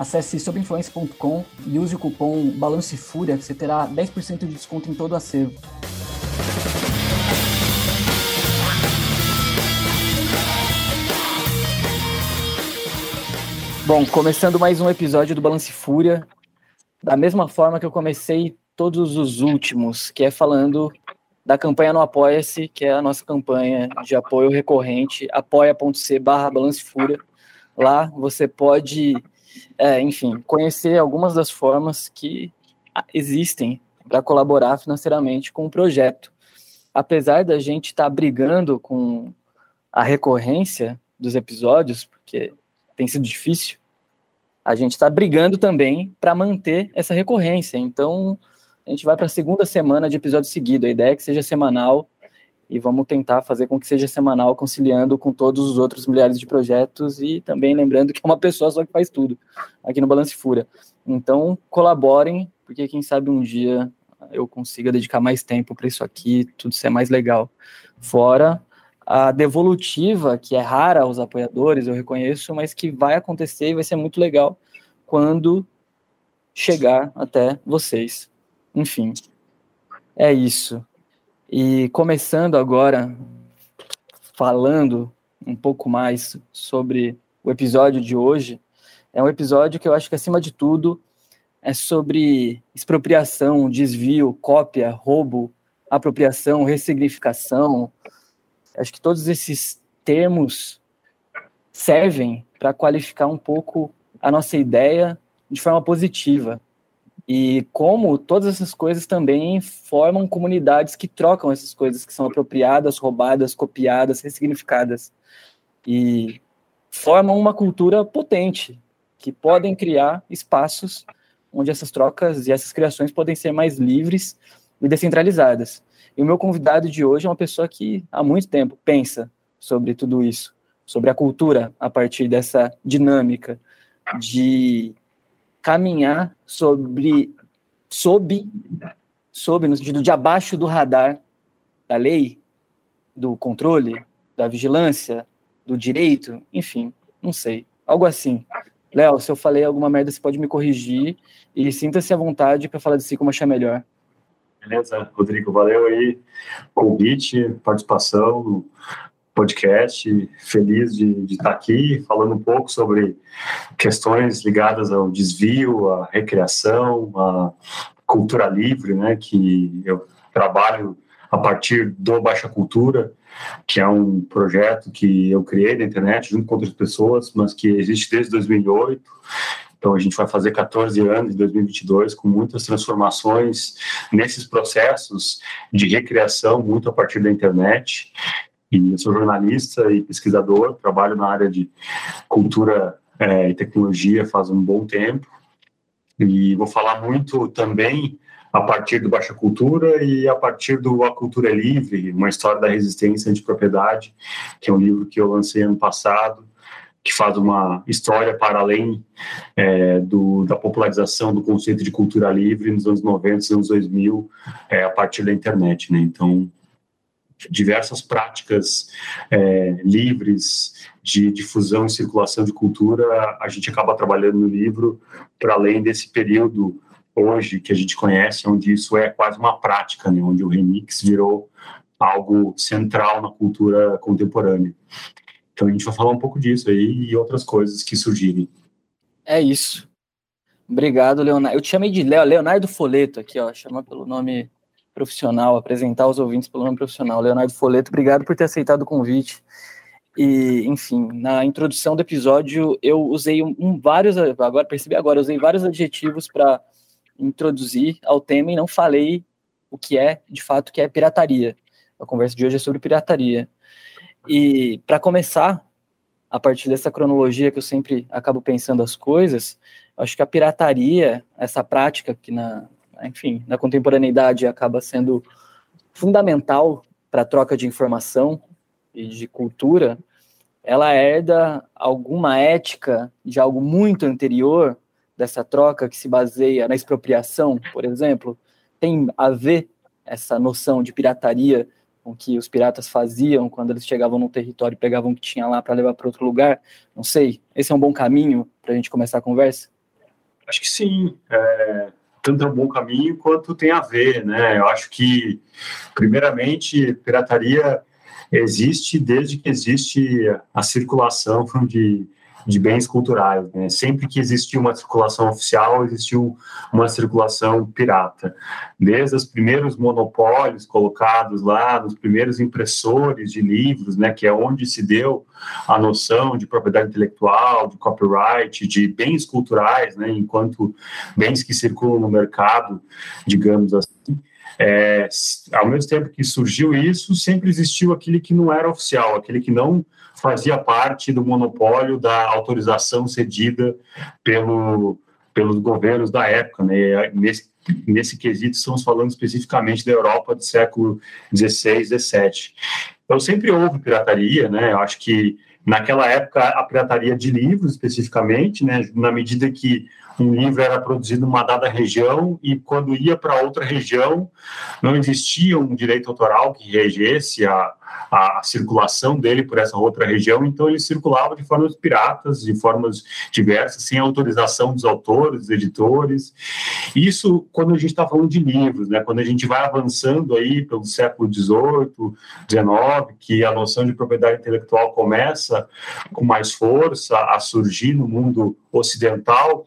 Acesse sobinfluência.com e use o cupom BALANCEFúria que você terá 10% de desconto em todo o acervo. Bom, começando mais um episódio do Balance Fúria, da mesma forma que eu comecei todos os últimos, que é falando da campanha no Apoia-se, que é a nossa campanha de apoio recorrente, apoia.c barra Balance Fúria. Lá você pode é, enfim, conhecer algumas das formas que existem para colaborar financeiramente com o projeto. Apesar da gente estar tá brigando com a recorrência dos episódios, porque tem sido difícil, a gente está brigando também para manter essa recorrência. Então, a gente vai para a segunda semana de episódio seguido. A ideia é que seja semanal e vamos tentar fazer com que seja semanal, conciliando com todos os outros milhares de projetos e também lembrando que é uma pessoa só que faz tudo aqui no Balance Fura. Então, colaborem, porque quem sabe um dia eu consiga dedicar mais tempo para isso aqui, tudo ser mais legal. Fora a devolutiva, que é rara aos apoiadores, eu reconheço, mas que vai acontecer e vai ser muito legal quando chegar até vocês. Enfim, é isso. E começando agora, falando um pouco mais sobre o episódio de hoje, é um episódio que eu acho que, acima de tudo, é sobre expropriação, desvio, cópia, roubo, apropriação, ressignificação. Acho que todos esses termos servem para qualificar um pouco a nossa ideia de forma positiva. E como todas essas coisas também formam comunidades que trocam essas coisas que são apropriadas, roubadas, copiadas, ressignificadas. E formam uma cultura potente, que podem criar espaços onde essas trocas e essas criações podem ser mais livres e descentralizadas. E o meu convidado de hoje é uma pessoa que há muito tempo pensa sobre tudo isso, sobre a cultura a partir dessa dinâmica de caminhar sobre, sob, sob, no sentido de abaixo do radar da lei, do controle, da vigilância, do direito, enfim, não sei, algo assim. Léo, se eu falei alguma merda, você pode me corrigir e sinta-se à vontade para falar de si como achar melhor. Beleza, Rodrigo, valeu aí, convite, participação, podcast. Feliz de, de, estar aqui falando um pouco sobre questões ligadas ao desvio, à recreação, à cultura livre, né? Que eu trabalho a partir do Baixa Cultura, que é um projeto que eu criei na internet junto com outras pessoas, mas que existe desde 2008. Então, a gente vai fazer 14 anos em 2022 com muitas transformações nesses processos de recriação, muito a partir da internet. E eu sou jornalista e pesquisador, trabalho na área de cultura é, e tecnologia faz um bom tempo. E vou falar muito também a partir do Baixa Cultura e a partir do A Cultura é Livre, uma história da resistência antipropriedade, que é um livro que eu lancei ano passado, que faz uma história para além é, do, da popularização do conceito de cultura livre nos anos 90, nos anos 2000, é, a partir da internet. Né? Então, diversas práticas é, livres de difusão e circulação de cultura, a gente acaba trabalhando no livro para além desse período hoje que a gente conhece, onde isso é quase uma prática, né, onde o remix virou algo central na cultura contemporânea. Então a gente vai falar um pouco disso aí e outras coisas que surgirem. É isso. Obrigado, Leonardo. Eu te chamei de Leonardo Foleto aqui, ó, chama pelo nome profissional, apresentar os ouvintes pelo nome profissional. Leonardo Foleto, obrigado por ter aceitado o convite. E, enfim, na introdução do episódio eu usei um, um vários, agora percebi agora, usei vários adjetivos para introduzir ao tema e não falei o que é, de fato, que é pirataria. A conversa de hoje é sobre pirataria. E para começar, a partir dessa cronologia que eu sempre acabo pensando as coisas, acho que a pirataria, essa prática que na enfim, na contemporaneidade acaba sendo fundamental para a troca de informação e de cultura, ela herda alguma ética de algo muito anterior dessa troca que se baseia na expropriação, por exemplo, tem a ver essa noção de pirataria com que os piratas faziam quando eles chegavam no território e pegavam o que tinha lá para levar para outro lugar? Não sei. Esse é um bom caminho para a gente começar a conversa? Acho que sim. É, tanto é um bom caminho quanto tem a ver, né? Eu acho que, primeiramente, pirataria existe desde que existe a circulação de de bens culturais. Né? Sempre que existiu uma circulação oficial, existiu uma circulação pirata. Desde os primeiros monopólios colocados lá, nos primeiros impressores de livros, né, que é onde se deu a noção de propriedade intelectual, de copyright, de bens culturais, né, enquanto bens que circulam no mercado, digamos assim. É, ao mesmo tempo que surgiu isso, sempre existiu aquele que não era oficial, aquele que não fazia parte do monopólio da autorização cedida pelo, pelos governos da época. Né? Nesse, nesse quesito, estamos falando especificamente da Europa do século XVI, XVII. Então, sempre houve pirataria, né? Eu acho que naquela época a pirataria de livros, especificamente, né? Na medida que um livro era produzido numa dada região e quando ia para outra região não existia um direito autoral que regesse a, a, circulação dele por essa outra região, então ele circulava de formas piratas, de formas diversas, sem autorização dos autores, dos editores. Isso quando a gente está falando de livros, né? Quando a gente vai avançando aí pelo século XVIII, XIX, que a noção de propriedade intelectual começa com mais força a surgir no mundo ocidental,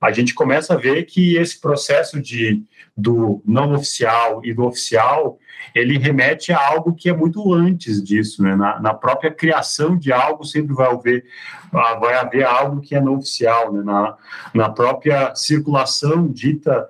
a gente começa a ver que esse processo de do não oficial e do oficial ele remete a algo que é muito antes disso, né? Na, na própria criação de algo sempre vai haver, ah, vai haver algo que é não oficial, né? Na, na própria circulação dita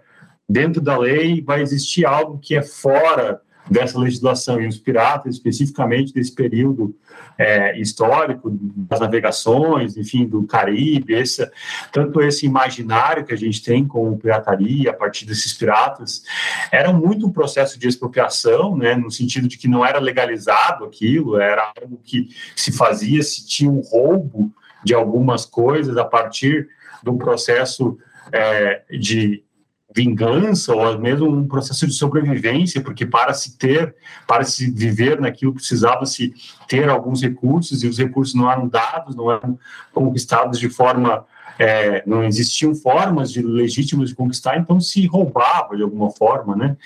dentro da lei vai existir algo que é fora dessa legislação e os piratas, especificamente desse período é, histórico das navegações, enfim, do Caribe, esse, tanto esse imaginário que a gente tem com pirataria a partir desses piratas, era muito um processo de expropriação, né, no sentido de que não era legalizado aquilo, era algo que se fazia se tinha um roubo de algumas coisas a partir do processo é, de vingança ou mesmo um processo de sobrevivência, porque para se ter, para se viver naquilo precisava se ter alguns recursos e os recursos não eram dados, não eram conquistados de forma é, não existiam formas de legítimas de conquistar, então se roubava de alguma forma, né?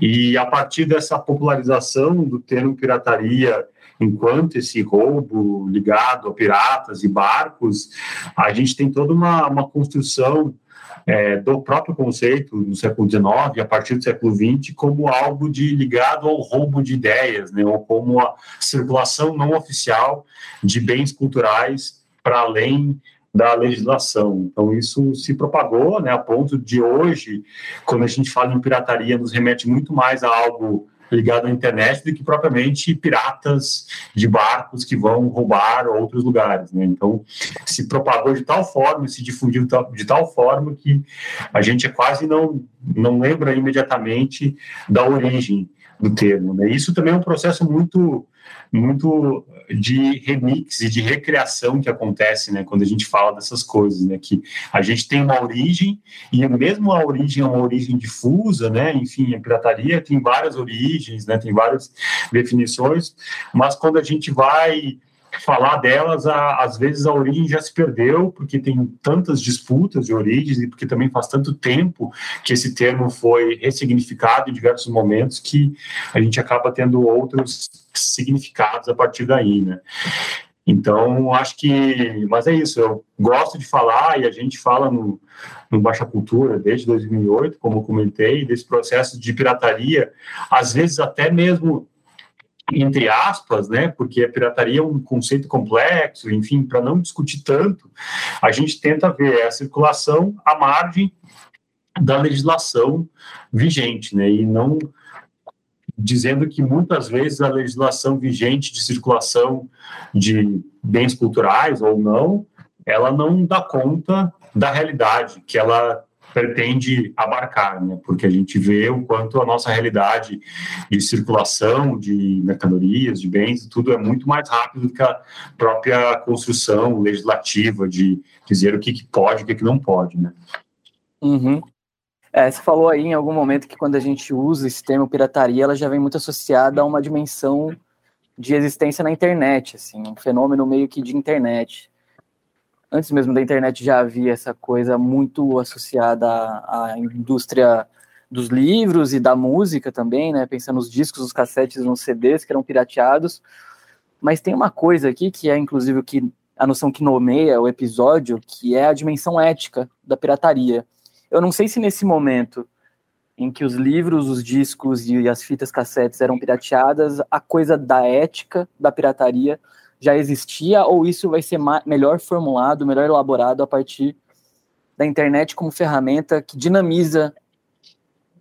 E a partir dessa popularização do termo pirataria enquanto esse roubo ligado a piratas e barcos, a gente tem toda uma, uma construção é, do próprio conceito no século XIX a partir do século XX como algo de ligado ao roubo de ideias, né, ou como a circulação não oficial de bens culturais para além da legislação. Então isso se propagou, né, a ponto de hoje, quando a gente fala em pirataria, nos remete muito mais a algo ligado à internet do que propriamente piratas de barcos que vão roubar outros lugares. Né? Então, se propagou de tal forma, se difundiu de tal, forma que a gente quase não, não lembra imediatamente da origem do termo. Né? Isso também é um processo muito muito de remix e de recriação que acontece, né, quando a gente fala dessas coisas, né, que a gente tem uma origem e mesmo a origem é uma origem difusa, né, enfim, a pirataria tem várias origens, né, tem várias definições, mas quando a gente vai falar delas, a, às vezes a origem já se perdeu, porque tem tantas disputas de origens e porque também faz tanto tempo que esse termo foi ressignificado em diversos momentos que a gente acaba tendo outros significados a partir daí, né? Então, acho que. Mas é isso, eu gosto de falar, e a gente fala no, no Baixa Cultura desde 2008, como eu comentei, desse processo de pirataria, às vezes até mesmo entre aspas, né, porque a pirataria é um conceito complexo, enfim, para não discutir tanto, a gente tenta ver a circulação à margem da legislação vigente, né, e não dizendo que muitas vezes a legislação vigente de circulação de bens culturais ou não, ela não dá conta da realidade, que ela pretende abarcar, né? Porque a gente vê o quanto a nossa realidade de circulação de mercadorias, de bens, tudo é muito mais rápido do que a própria construção legislativa de dizer o que, que pode e o que, que não pode, né? Uhum. É, você falou aí em algum momento que quando a gente usa esse termo pirataria, ela já vem muito associada a uma dimensão de existência na internet, assim, um fenômeno meio que de internet antes mesmo da internet já havia essa coisa muito associada à, à, indústria dos livros e da música também, né? Pensando nos discos, nos cassetes, nos CDs que eram pirateados. Mas tem uma coisa aqui que é inclusive que a noção que nomeia o episódio, que é a dimensão ética da pirataria. Eu não sei se nesse momento em que os livros, os discos e as fitas cassetes eram pirateadas, a coisa da ética da pirataria já existia ou isso vai ser melhor formulado, melhor elaborado a partir da internet como ferramenta que dinamiza,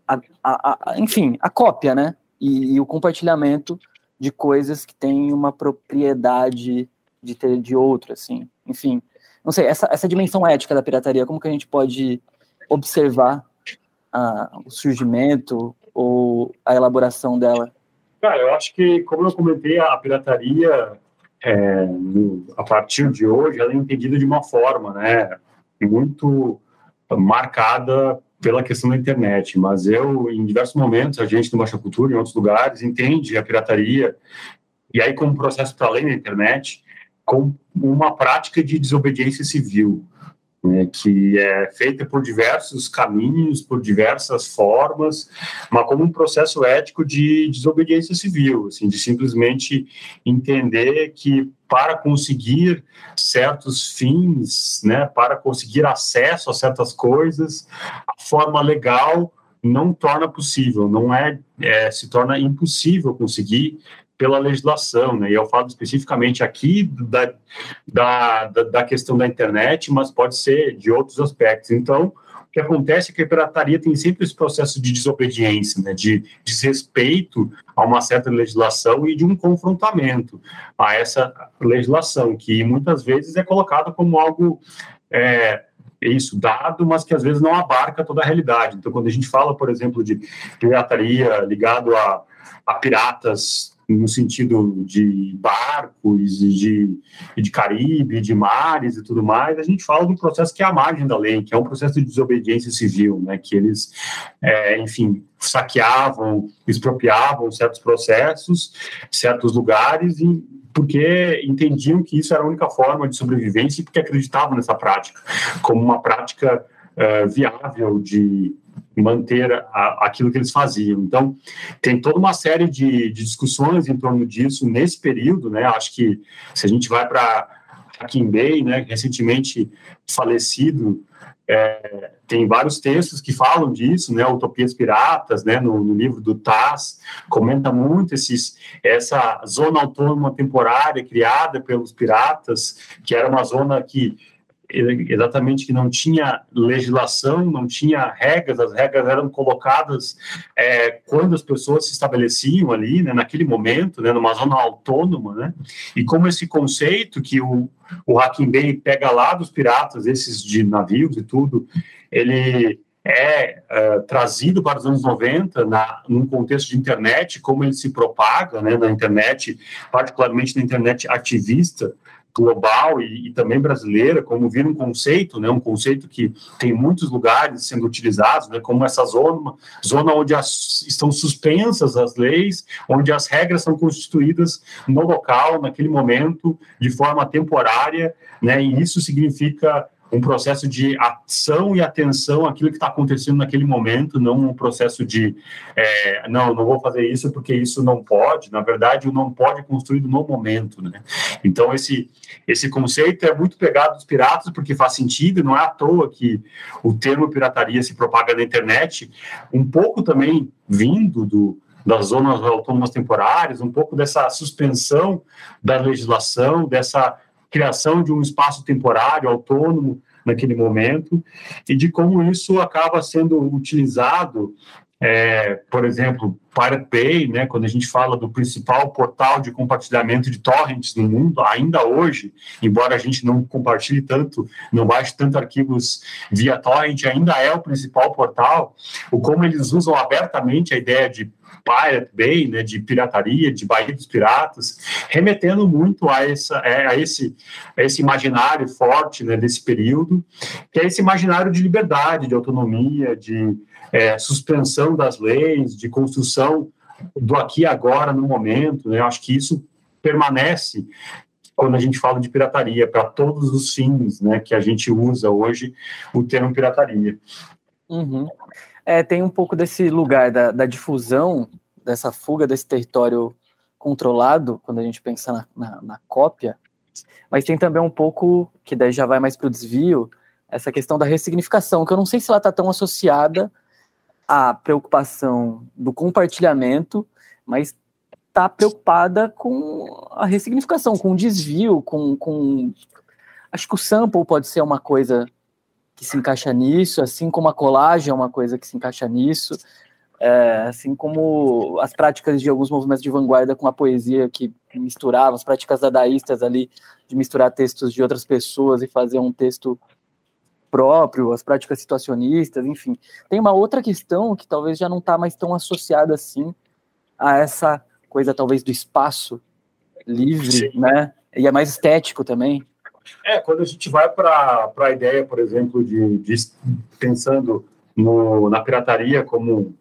a, a, a, enfim, a cópia, né? E, e, o compartilhamento de coisas que têm uma propriedade de ter de outro, assim. Enfim, não sei, essa, essa dimensão ética da pirataria, como que a gente pode observar o surgimento ou a elaboração dela? Cara, eu acho que, como eu comentei, a pirataria é, a partir de hoje, ela é entendida de uma forma, né, muito marcada pela questão da internet, mas eu, em diversos momentos, a gente no Baixa Cultura, em outros lugares, entende a pirataria, e aí como processo para além da internet, como uma prática de desobediência civil né, que é feita por diversos caminhos, por diversas formas, mas como um processo ético de desobediência civil, assim, de simplesmente entender que para conseguir certos fins, né, para conseguir acesso a certas coisas, a forma legal não torna possível, não é, é se torna impossível conseguir pela legislação, né? E eu falo especificamente aqui da, da, da, questão da internet, mas pode ser de outros aspectos. Então, o que acontece é que a pirataria tem sempre esse processo de desobediência, né? De desrespeito a uma certa legislação e de um confrontamento a essa legislação, que muitas vezes é colocada como algo é, isso dado, mas que às vezes não abarca toda a realidade. Então, quando a gente fala, por exemplo, de pirataria ligado a, a piratas no sentido de barcos de, de Caribe, de mares e tudo mais, a gente fala um processo que é a margem da lei, que é um processo de desobediência civil, né, que eles, é, enfim, saqueavam, expropriavam certos processos, certos lugares, e, porque entendiam que isso era a única forma de sobrevivência e porque acreditavam nessa prática como uma prática uh, viável de manter a, aquilo que eles faziam. Então, tem toda uma série de, de, discussões em torno disso nesse período, né? Acho que se a gente vai para Hakim Bey, né, recentemente falecido, é, tem vários textos que falam disso, né, Utopias Piratas, né, no, no livro do Taz, comenta muito esses, essa zona autônoma temporária criada pelos piratas, que era uma zona que exatamente que não tinha legislação, não tinha regras, as regras eram colocadas é, quando as pessoas se estabeleciam ali, né, naquele momento, né, numa zona autônoma, né, e como esse conceito que o, o Hacking Bay pega lá dos piratas, esses de navios e tudo, ele é uh, trazido para os anos 90 na, num contexto de internet, como ele se propaga né, na internet, particularmente na internet ativista, global e, e, também brasileira, como vir um conceito, né, um conceito que tem muitos lugares sendo utilizados, né, como essa zona, zona onde as, estão suspensas as leis, onde as regras são constituídas no local, naquele momento, de forma temporária, né, e isso significa um processo de ação e atenção àquilo que está acontecendo naquele momento, não um processo de é, não, não vou fazer isso porque isso não pode. Na verdade, o não pode é construído no momento, né? Então esse esse conceito é muito pegado dos piratas porque faz sentido. Não é à toa que o termo pirataria se propaga na internet, um pouco também vindo do das zonas autônomas temporárias, um pouco dessa suspensão da legislação, dessa criação de um espaço temporário, autônomo, naquele momento, e de como isso acaba sendo utilizado é, por exemplo, Pirate Bay, né, quando a gente fala do principal portal de compartilhamento de torrents no mundo, ainda hoje, embora a gente não compartilhe tanto, não baixe tanto arquivos via torrent, ainda é o principal portal, o como eles usam abertamente a ideia de Pirate Bay, né, de pirataria, de Baía dos Piratas, remetendo muito a, essa, é, a, esse, a esse imaginário forte né, desse período, que é esse imaginário de liberdade, de autonomia, de é, suspensão das leis, de construção do aqui e agora, no momento. Né? Eu acho que isso permanece quando a gente fala de pirataria, para todos os fins né, que a gente usa hoje o termo pirataria. Uhum. É, tem um pouco desse lugar da, da, difusão, dessa fuga desse território controlado, quando a gente pensa na, na, na cópia, mas tem também um pouco, que daí já vai mais para o desvio, essa questão da ressignificação, que eu não sei se ela está tão associada a preocupação do compartilhamento, mas está preocupada com a ressignificação, com o desvio, com, com. Acho que o sample pode ser uma coisa que se encaixa nisso, assim como a colagem é uma coisa que se encaixa nisso, é, assim como as práticas de alguns movimentos de vanguarda com a poesia que misturavam, as práticas dadaístas ali, de misturar textos de outras pessoas e fazer um texto próprio, as práticas situacionistas, enfim. Tem uma outra questão que talvez já não está mais tão associada assim a essa coisa talvez do espaço livre, Sim. né? E é mais estético também. É, quando a gente vai para a ideia, por exemplo, de, de pensando no, na pirataria como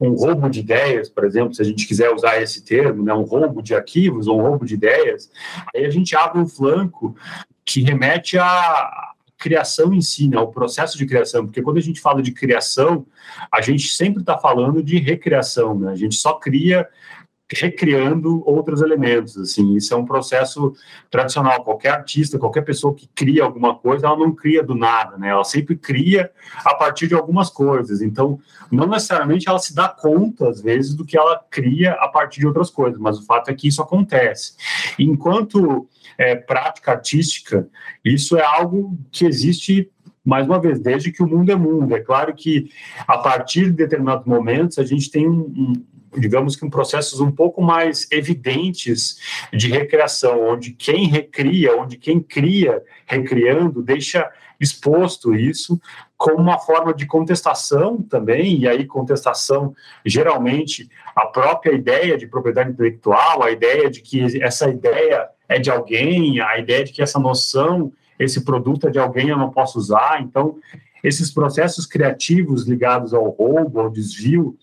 um roubo de ideias, por exemplo, se a gente quiser usar esse termo, né, um roubo de arquivos ou um roubo de ideias, aí a gente abre um flanco que remete a, criação em si, né, o processo de criação, porque quando a gente fala de criação, a gente sempre está falando de recriação, né, a gente só cria recriando outros elementos, assim, isso é um processo tradicional, qualquer artista, qualquer pessoa que cria alguma coisa, ela não cria do nada, né, ela sempre cria a partir de algumas coisas, então, não necessariamente ela se dá conta, às vezes, do que ela cria a partir de outras coisas, mas o fato é que isso acontece. Enquanto é, prática artística, isso é algo que existe mais uma vez, desde que o mundo é mundo. É claro que a partir de determinados momentos a gente tem um, digamos que um processos um pouco mais evidentes de recriação, onde quem recria, onde quem cria recriando, deixa exposto isso como uma forma de contestação também, e aí contestação, geralmente, a própria ideia de propriedade intelectual, a ideia de que essa ideia é de alguém, a ideia de que essa noção, esse produto é de alguém, eu não posso usar, então esses processos criativos ligados ao roubo, ao desvio,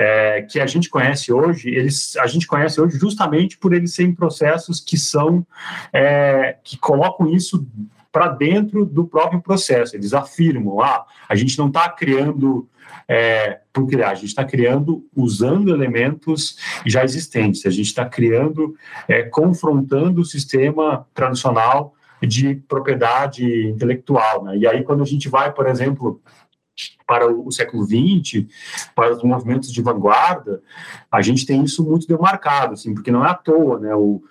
é, que a gente conhece hoje, eles, a gente conhece hoje justamente por eles serem processos que são, é, que colocam isso para dentro do próprio processo. Eles afirmam, ah, a gente não está criando é, por criar, a gente está criando usando elementos já existentes, a gente está criando, é, confrontando o sistema tradicional de propriedade intelectual. Né? E aí, quando a gente vai, por exemplo, para o século XX, para os movimentos de vanguarda, a gente tem isso muito demarcado, assim, porque não é à toa, né? O,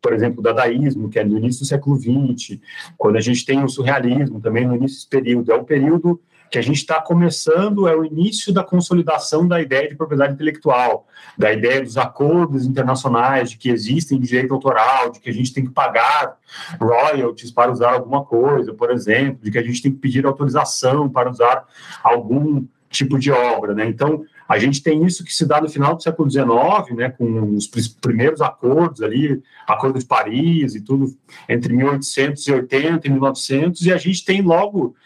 por exemplo, o dadaísmo, que é no início do século XX, quando a gente tem o surrealismo também no início desse período, é um período que a gente está começando é o início da consolidação da ideia de propriedade intelectual, da ideia dos acordos internacionais, de que existem direito autoral, de que a gente tem que pagar royalties para usar alguma coisa, por exemplo, de que a gente tem que pedir autorização para usar algum tipo de obra, né? Então, a gente tem isso que se dá no final do século XIX, né, com os primeiros acordos ali, Acordo de Paris e tudo, entre 1880 e 1900, e a gente tem logo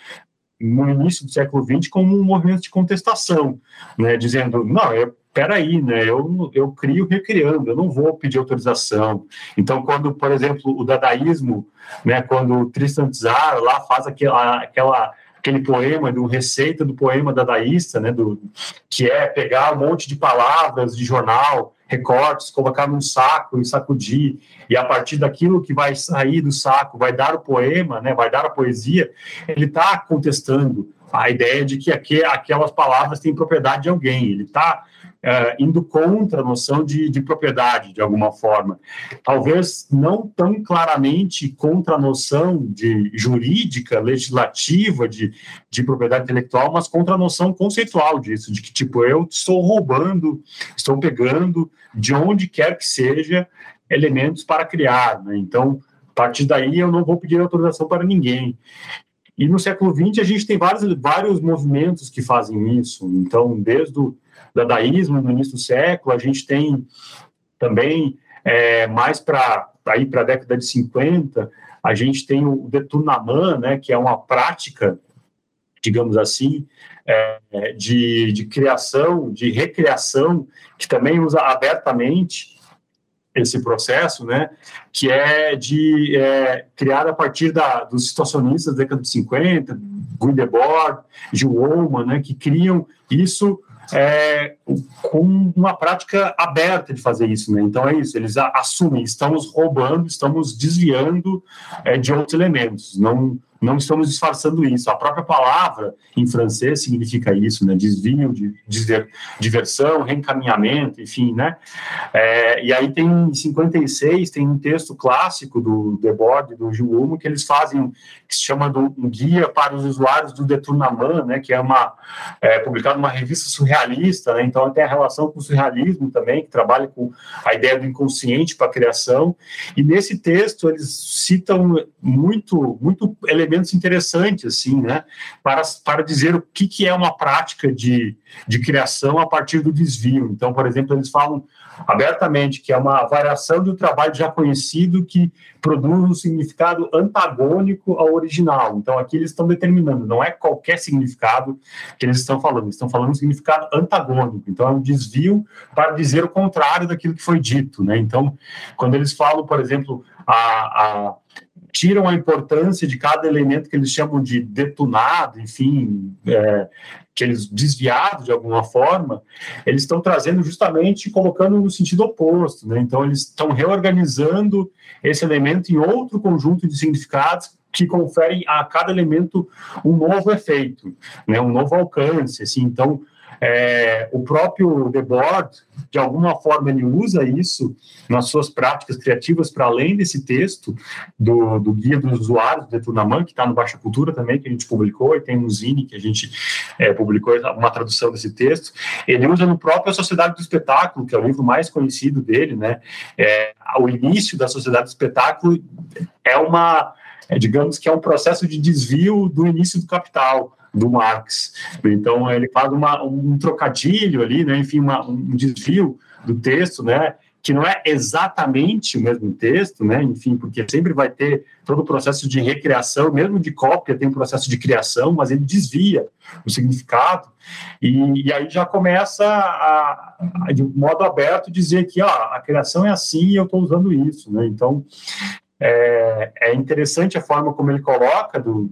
no início do século XX como um movimento de contestação, né, dizendo, não, eu, peraí, né, eu, eu crio recriando, eu não vou pedir autorização. Então, quando, por exemplo, o dadaísmo, né, quando o Tristan Tzar lá faz aquela, aquela aquele poema, do receita do poema dadaísta, né, do, que é pegar um monte de palavras de jornal, recortes, colocar num saco e sacudir, e a partir daquilo que vai sair do saco, vai dar o poema, né, vai dar a poesia, ele está contestando a ideia de que aqui, aquelas palavras têm propriedade de alguém. Ele está é, indo contra a noção de, de, propriedade, de alguma forma. Talvez não tão claramente contra a noção de jurídica, legislativa, de, de propriedade intelectual, mas contra a noção conceitual disso, de que, tipo, eu estou roubando, estou pegando, de onde quer que seja, elementos para criar. Né? Então, a partir daí, eu não vou pedir autorização para ninguém. E no século XX, a gente tem vários, vários movimentos que fazem isso. Então, desde o dadaísmo, no início do século, a gente tem também, é, mais para aí para a década de 50, a gente tem o Deturnaman, né, que é uma prática, digamos assim, é, de, de criação, de recriação, que também usa abertamente esse processo, né, que é de é, criar a partir da, dos situacionistas da década de 50, Guy Debord, Gil né, que criam isso é, com uma prática aberta de fazer isso, né? Então é isso, eles assumem, estamos roubando, estamos desviando é, de outros elementos, não não estamos disfarçando isso. A própria palavra em francês significa isso, né? Desvio, de, de diversão, reencaminhamento, enfim, né? É, e aí tem em 56 tem um texto clássico do Debord, do Gil que eles fazem que se chama do, um guia para os usuários do Deturnaman, né? Que é uma é, publicado numa revista surrealista, né? Então tem a relação com o surrealismo também, que trabalha com a ideia do inconsciente para a criação. E nesse texto eles citam muito muito elementos interessantes, assim, né, para, para dizer o que, que é uma prática de, de criação a partir do desvio. Então, por exemplo, eles falam abertamente que é uma variação um trabalho já conhecido que produz um significado antagônico ao original. Então, aqui eles estão determinando, não é qualquer significado que eles estão falando, eles estão falando um significado antagônico. Então, é um desvio para dizer o contrário daquilo que foi dito, né? Então, quando eles falam, por exemplo, a, a tiram a importância de cada elemento que eles chamam de detonado, enfim, é, que eles desviado de alguma forma, eles estão trazendo justamente colocando no sentido oposto, né? Então eles estão reorganizando esse elemento em outro conjunto de significados que conferem a cada elemento um novo efeito, né? Um novo alcance, assim. Então é, o próprio Debord, de alguma forma, ele usa isso nas suas práticas criativas para além desse texto do, do Guia dos Usuários, do Deturnaman, que está no Baixa Cultura também, que a gente publicou, e tem no Zine, que a gente é, publicou uma tradução desse texto. Ele usa no próprio A Sociedade do Espetáculo, que é o livro mais conhecido dele, né? É, o início da Sociedade do Espetáculo é uma, é, digamos que é um processo de desvio do início do Capital, do Marx. Então, ele faz uma, um trocadilho ali, né, enfim, uma, um desvio do texto, né, que não é exatamente o mesmo texto, né, enfim, porque sempre vai ter todo o processo de recriação, mesmo de cópia tem um processo de criação, mas ele desvia o significado, e, e aí já começa a, a, de modo aberto, dizer que ó, a criação é assim e eu estou usando isso, né, então é, é, interessante a forma como ele coloca, do,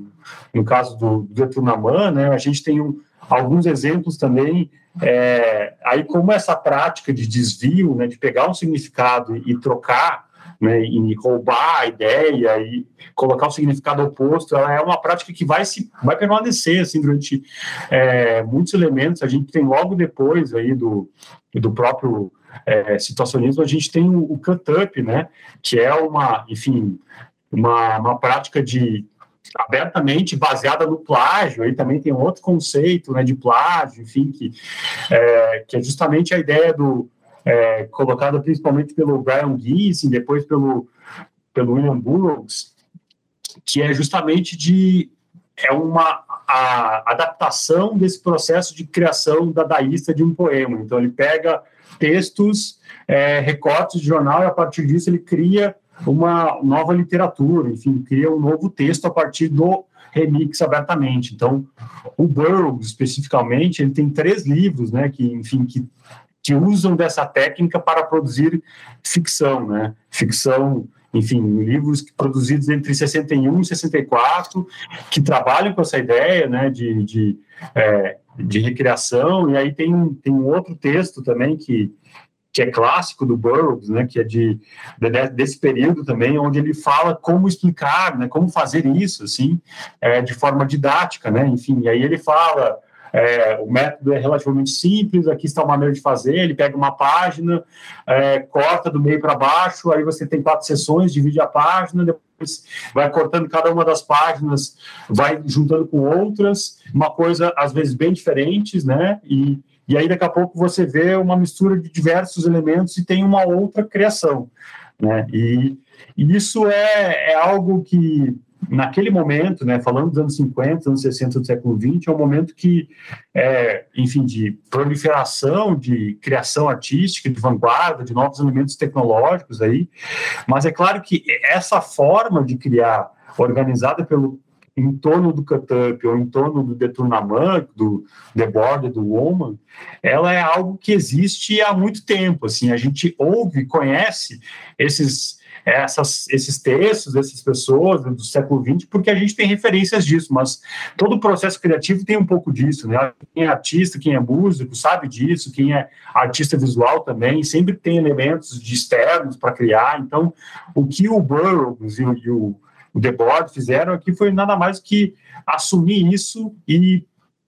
no caso do, Deturnaman, né, a gente tem um, alguns exemplos também, é, aí como essa prática de desvio, né, de pegar um significado e trocar, né, e roubar a ideia e colocar o significado oposto, ela é uma prática que vai se vai permanecer assim durante é, muitos elementos. A gente tem logo depois aí do, do próprio é, situacionismo, a gente tem o, o cut-up, né, que é uma, enfim, uma, uma prática de abertamente baseada no plágio, aí também tem outro conceito, né, de plágio, enfim, que é, que é justamente a ideia do, é, colocada principalmente pelo Brian e depois pelo, pelo William Burroughs, que é justamente de é uma adaptação desse processo de criação dadaísta de um poema. Então ele pega textos, é, recortes de jornal, e a partir disso ele cria uma nova literatura, enfim, cria um novo texto a partir do remix abertamente. Então, o Burroughs, especificamente, ele tem três livros, né, que, enfim, que, que usam dessa técnica para produzir ficção, né, ficção enfim, livros produzidos entre 61 e 64, que trabalham com essa ideia, né, de, de, é, de recriação, e aí tem, tem um outro texto também que, que é clássico do Burroughs, né, que é de, de, desse período também, onde ele fala como explicar, né, como fazer isso, assim, é, de forma didática, né, enfim, e aí ele fala é, o método é relativamente simples, aqui está uma maneira de fazer, ele pega uma página, é, corta do meio para baixo, aí você tem quatro sessões, divide a página, depois vai cortando cada uma das páginas, vai juntando com outras, uma coisa às vezes bem diferentes, né, e, e aí daqui a pouco você vê uma mistura de diversos elementos e tem uma outra criação, né, e, e isso é, é algo que naquele momento, né, falando dos anos 50, anos 60 do século 20, é um momento que, é, enfim, de proliferação, de criação artística, de vanguarda, de novos elementos tecnológicos aí, mas é claro que essa forma de criar, organizada pelo em torno do cut-up ou em torno do detournement, do The Border, do Woman, ela é algo que existe há muito tempo, assim, a gente ouve, conhece esses essas, esses textos dessas pessoas do século XX, porque a gente tem referências disso, mas todo o processo criativo tem um pouco disso, né? Quem é artista, quem é músico, sabe disso, quem é artista visual também, sempre tem elementos de externos para criar. Então, o que o Burroughs e o, e o, o Debord fizeram aqui foi nada mais que assumir isso e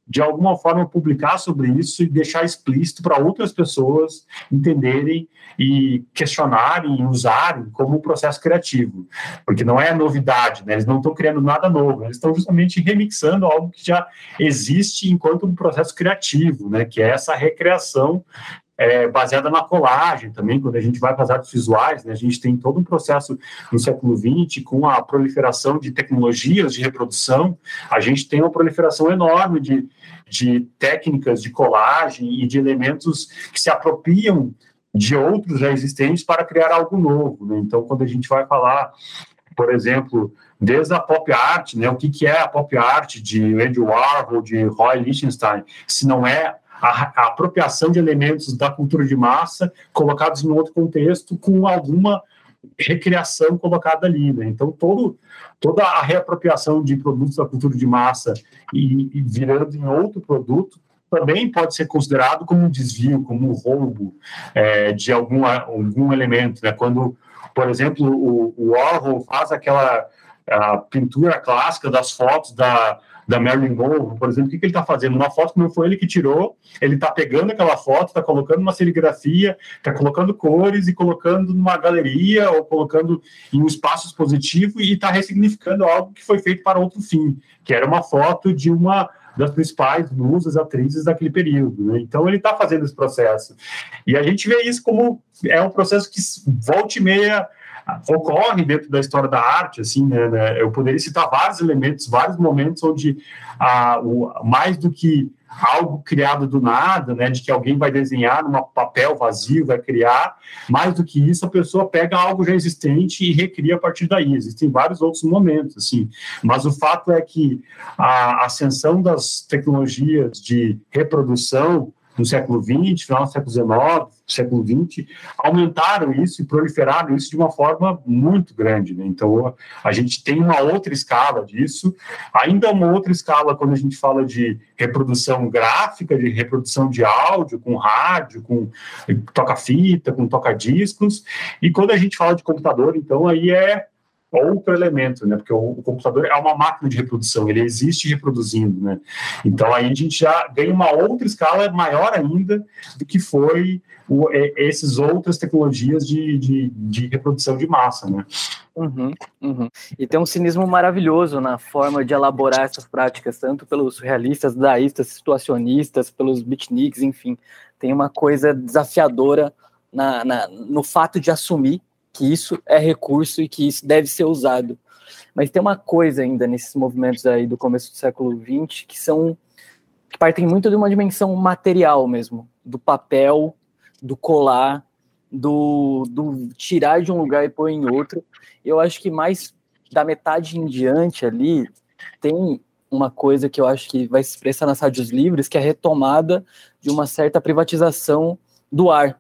de alguma forma publicar sobre isso e deixar explícito para outras pessoas entenderem e questionarem e usarem como um processo criativo, porque não é novidade, né? eles não estão criando nada novo, eles estão justamente remixando algo que já existe enquanto um processo criativo, né? que é essa recriação é, baseada na colagem também, quando a gente vai para as artes visuais, né, a gente tem todo um processo no século XX com a proliferação de tecnologias de reprodução, a gente tem uma proliferação enorme de, de técnicas de colagem e de elementos que se apropriam de outros já existentes para criar algo novo. Né? Então, quando a gente vai falar, por exemplo, desde a pop art, né, o que, que é a pop art de Andy Warhol, de Roy Lichtenstein, se não é a, a, apropriação de elementos da cultura de massa colocados em outro contexto com alguma recriação colocada ali, né? Então todo toda a reapropriação de produtos da cultura de massa e, e virando em outro produto também pode ser considerado como um desvio, como um roubo é, de alguma, algum elemento, né? Quando, por exemplo, o, o Warhol faz aquela pintura clássica das fotos da da Marilyn Monroe, por exemplo, o que, que ele está fazendo? Uma foto que não foi ele que tirou, ele está pegando aquela foto, está colocando uma serigrafia, está colocando cores e colocando numa galeria ou colocando em um espaço expositivo e está ressignificando algo que foi feito para outro fim, que era uma foto de uma das principais musas, atrizes daquele período. Né? Então, ele está fazendo esse processo. E a gente vê isso como é um processo que volta e meia ocorre dentro da história da arte, assim, né, né, eu poderia citar vários elementos, vários momentos onde ah, o, mais do que algo criado do nada, né, de que alguém vai desenhar num papel vazio, vai criar, mais do que isso, a pessoa pega algo já existente e recria a partir daí. Existem vários outros momentos, assim, mas o fato é que a ascensão das tecnologias de reprodução no século XX, final do século XIX, século XX, aumentaram isso e proliferaram isso de uma forma muito grande. Né? Então, a gente tem uma outra escala disso, ainda uma outra escala quando a gente fala de reprodução gráfica, de reprodução de áudio, com rádio, com toca-fita, com toca-discos, e quando a gente fala de computador, então, aí é outro elemento, né? Porque o, o, computador é uma máquina de reprodução, ele existe reproduzindo, né? Então aí a gente já ganha uma outra escala maior ainda do que foi o, é, esses outras tecnologias de, de, de, reprodução de massa, né? Uhum, uhum. E tem um cinismo maravilhoso na forma de elaborar essas práticas, tanto pelos realistas, daístas, situacionistas, pelos beatniks, enfim. Tem uma coisa desafiadora na, na, no fato de assumir que isso é recurso e que isso deve ser usado. Mas tem uma coisa ainda nesses movimentos aí do começo do século XX que são que partem muito de uma dimensão material mesmo, do papel, do colar, do, do tirar de um lugar e pôr em outro. Eu acho que mais da metade em diante ali tem uma coisa que eu acho que vai se expressar nas rádios livres, que é a retomada de uma certa privatização do ar,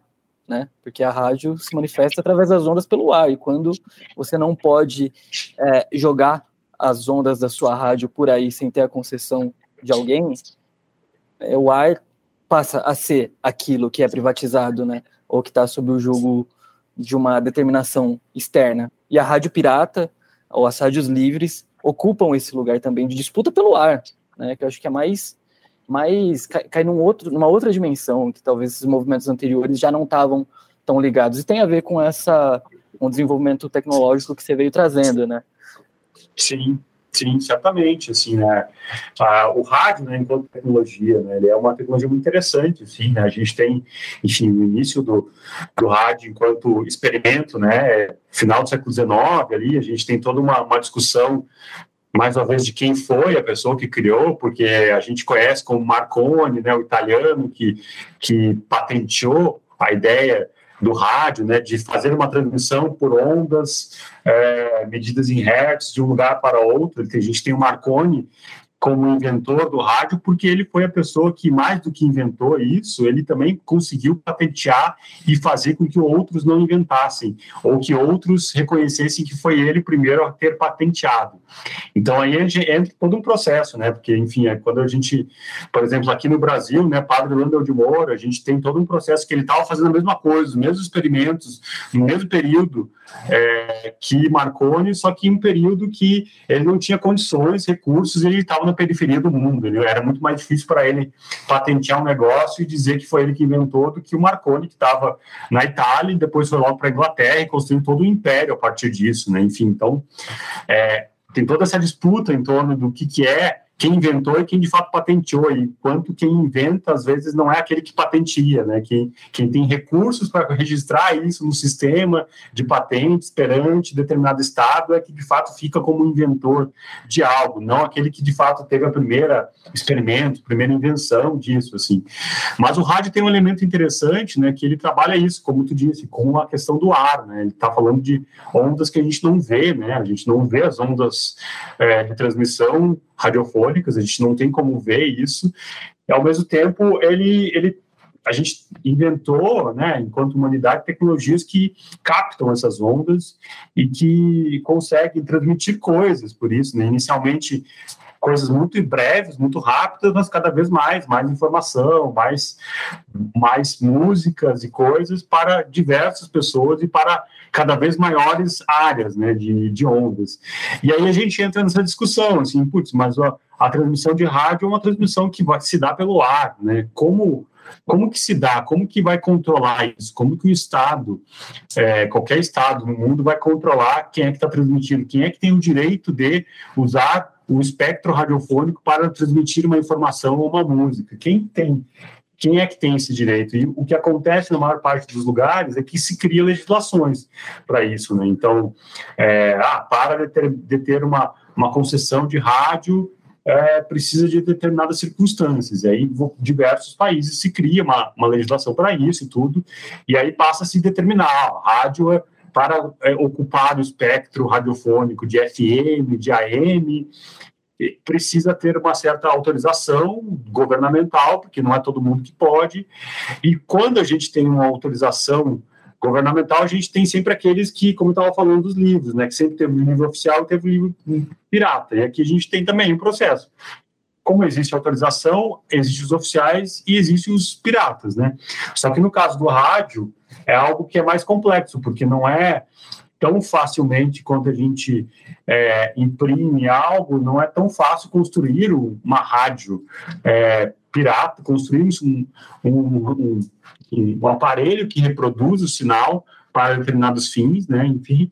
né? Porque a rádio se manifesta através das ondas pelo ar, e quando você não pode é, jogar as ondas da sua rádio por aí sem ter a concessão de alguém, é, o ar passa a ser aquilo que é privatizado, né? Ou que está sob o julgo de uma determinação externa. E a rádio pirata, ou as rádios livres, ocupam esse lugar também de disputa pelo ar, né? Que eu acho que é mais mais cai, cai num outro, numa outra dimensão que talvez esses movimentos anteriores já não estavam tão ligados. E tem a ver com essa com o desenvolvimento tecnológico que você veio trazendo, né? Sim, sim, certamente, assim, né, ah, o rádio, né, enquanto tecnologia, né, ele é uma tecnologia muito interessante, assim, né, a gente tem, enfim, o início do, do rádio enquanto experimento, né, final do século XIX, ali, a gente tem toda uma, uma discussão mais uma vez de quem foi a pessoa que criou, porque a gente conhece como Marconi, né, o italiano que, que patenteou a ideia do rádio, né, de fazer uma transmissão por ondas é, medidas em hertz de um lugar para outro. A gente tem o Marconi como inventor do rádio, porque ele foi a pessoa que, mais do que inventou isso, ele também conseguiu patentear e fazer com que outros não inventassem, ou que outros reconhecessem que foi ele primeiro a ter patenteado. Então aí entra todo um processo, né? Porque, enfim, é quando a gente, por exemplo, aqui no Brasil, né, Padre Landel de Moura, a gente tem todo um processo que ele estava fazendo a mesma coisa, os mesmos experimentos, no mesmo período é, que Marconi, só que em um período que ele não tinha condições, recursos, ele estava na periferia do mundo. Ele, era muito mais difícil para ele patentear um negócio e dizer que foi ele que inventou do que o Marconi, que estava na Itália e depois foi logo para a Inglaterra e construiu todo o império a partir disso, né? Enfim, então é, tem toda essa disputa em torno do que, que é quem inventou e quem de fato patenteou, e quanto quem inventa, às vezes, não é aquele que patentia, né? Quem, quem tem recursos para registrar isso no sistema de patentes perante determinado estado é que de fato fica como inventor de algo, não aquele que de fato teve a primeira experimento, primeira invenção disso, assim. Mas o rádio tem um elemento interessante, né? Que ele trabalha isso, como tu disse, com a questão do ar, né? Ele está falando de ondas que a gente não vê, né? A gente não vê as ondas é, de transmissão radiofônicas, a gente não tem como ver isso, e ao mesmo tempo ele, ele a gente inventou, né, enquanto humanidade, tecnologias que captam essas ondas e que conseguem transmitir coisas por isso, né? Inicialmente coisas muito breves, muito rápidas, mas cada vez mais, mais informação, mais, mais músicas e coisas para diversas pessoas e para cada vez maiores áreas né, de, de ondas. E aí a gente entra nessa discussão, assim, putz, mas a, a transmissão de rádio é uma transmissão que vai se dá pelo ar, né? Como como que se dá? Como que vai controlar isso? Como que o Estado, é, qualquer Estado no mundo, vai controlar quem é que está transmitindo? Quem é que tem o direito de usar o espectro radiofônico para transmitir uma informação ou uma música. Quem tem? Quem é que tem esse direito? E o que acontece na maior parte dos lugares é que se cria legislações para isso. Né? Então, é, ah, para de ter, de ter uma, uma concessão de rádio é, precisa de determinadas circunstâncias. E aí, diversos países se cria uma, uma legislação para isso e tudo, e aí passa a se determinar: ah, rádio é, para é, ocupar o espectro radiofônico de FM, de AM, precisa ter uma certa autorização governamental, porque não é todo mundo que pode. E quando a gente tem uma autorização governamental, a gente tem sempre aqueles que, como eu estava falando dos livros, né, que sempre teve o livro oficial e teve o livro pirata. E aqui a gente tem também um processo. Como existe autorização, existem os oficiais e existem os piratas, né? Só que no caso do rádio, é algo que é mais complexo, porque não é tão facilmente quanto a gente é, imprime algo, não é tão fácil construir uma rádio é, pirata, construirmos um, um, um, um, aparelho que reproduz o sinal para determinados fins, né, enfim,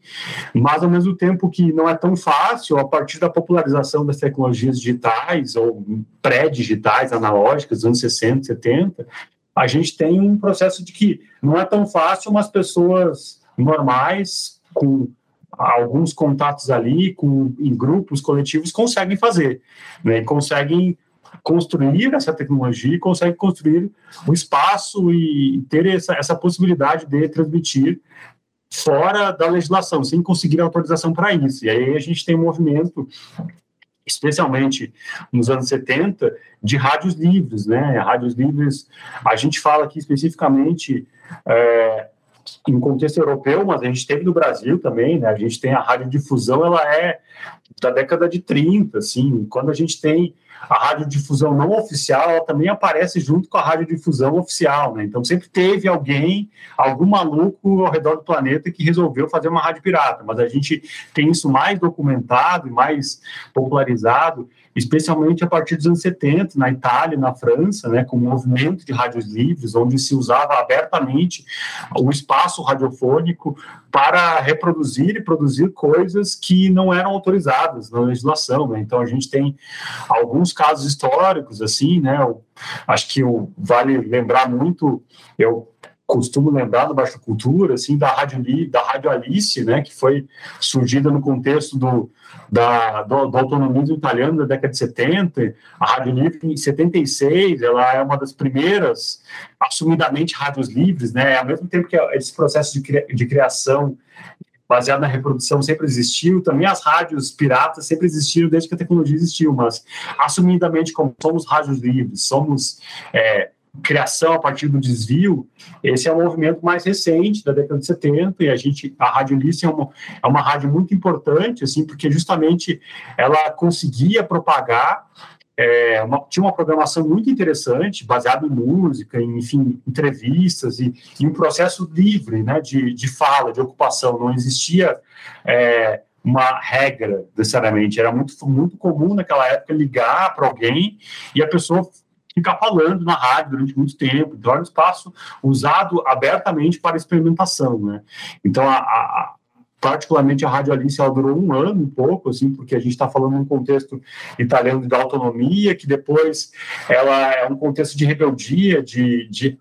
mas ao mesmo tempo que não é tão fácil, a partir da popularização das tecnologias digitais ou pré-digitais, analógicas, dos anos 60, 70, a gente tem um processo de que não é tão fácil, mas pessoas normais, com alguns contatos ali, com, em grupos coletivos, conseguem fazer, né? conseguem construir essa tecnologia, conseguem construir o um espaço e ter essa, essa possibilidade de transmitir fora da legislação, sem conseguir autorização para isso. E aí a gente tem um movimento especialmente nos anos 70, de rádios livres, né? Rádios livres, a gente fala aqui especificamente é, em contexto europeu, mas a gente teve no Brasil também, né? A gente tem a radiodifusão, ela é da década de 30, assim, quando a gente tem a radiodifusão não oficial, ela também aparece junto com a radiodifusão oficial, né? Então sempre teve alguém, algum maluco ao redor do planeta que resolveu fazer uma rádio pirata, mas a gente tem isso mais documentado e mais popularizado especialmente a partir dos anos 70, na Itália, na França, né, com o movimento de rádios livres, onde se usava abertamente o espaço radiofônico para reproduzir e produzir coisas que não eram autorizadas na legislação. Né? Então a gente tem alguns casos históricos assim, né? Eu, acho que eu, vale lembrar muito. Eu costumo lembrar do Baixa Cultura, assim, da Rádio, da Rádio Alice, né, que foi surgida no contexto do, da, do, do autonomismo italiano da década de 70, a Rádio Livre em 76, ela é uma das primeiras assumidamente rádios livres, né, ao mesmo tempo que esse processo de, cria, de criação baseado na reprodução sempre existiu, também as rádios piratas sempre existiram desde que a tecnologia existiu, mas assumidamente como somos rádios livres, somos é, criação a partir do desvio, esse é um movimento mais recente, da década de 70, e a gente, a Rádio Lice é uma, é uma rádio muito importante, assim, porque justamente ela conseguia propagar é, uma, tinha uma programação muito interessante, baseada em música, em, enfim, entrevistas e, e, um processo livre, né, de, de fala, de ocupação, não existia é, uma regra, necessariamente, era muito, muito comum naquela época ligar para alguém e a pessoa ficar falando na rádio durante muito tempo. Então, era um espaço usado abertamente para experimentação, né? Então, a, a particularmente a Rádio Alice ela durou um ano, um pouco, assim, porque a gente está falando num contexto italiano da autonomia, que depois ela é um contexto de rebeldia, de, de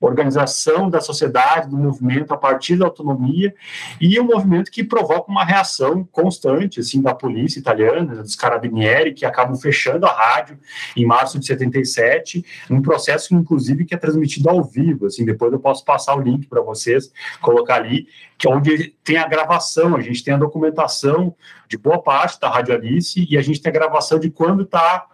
organização da sociedade, do movimento a partir da autonomia, e um movimento que provoca uma reação constante, assim, da polícia italiana, dos carabinieri, que acabam fechando a rádio em março de 77, um processo, inclusive, que é transmitido ao vivo, assim, depois eu posso passar o link para vocês, colocar ali, que é onde tem a gravação, a gente tem a documentação de boa parte da Rádio Alice, e a gente tem a gravação de quando está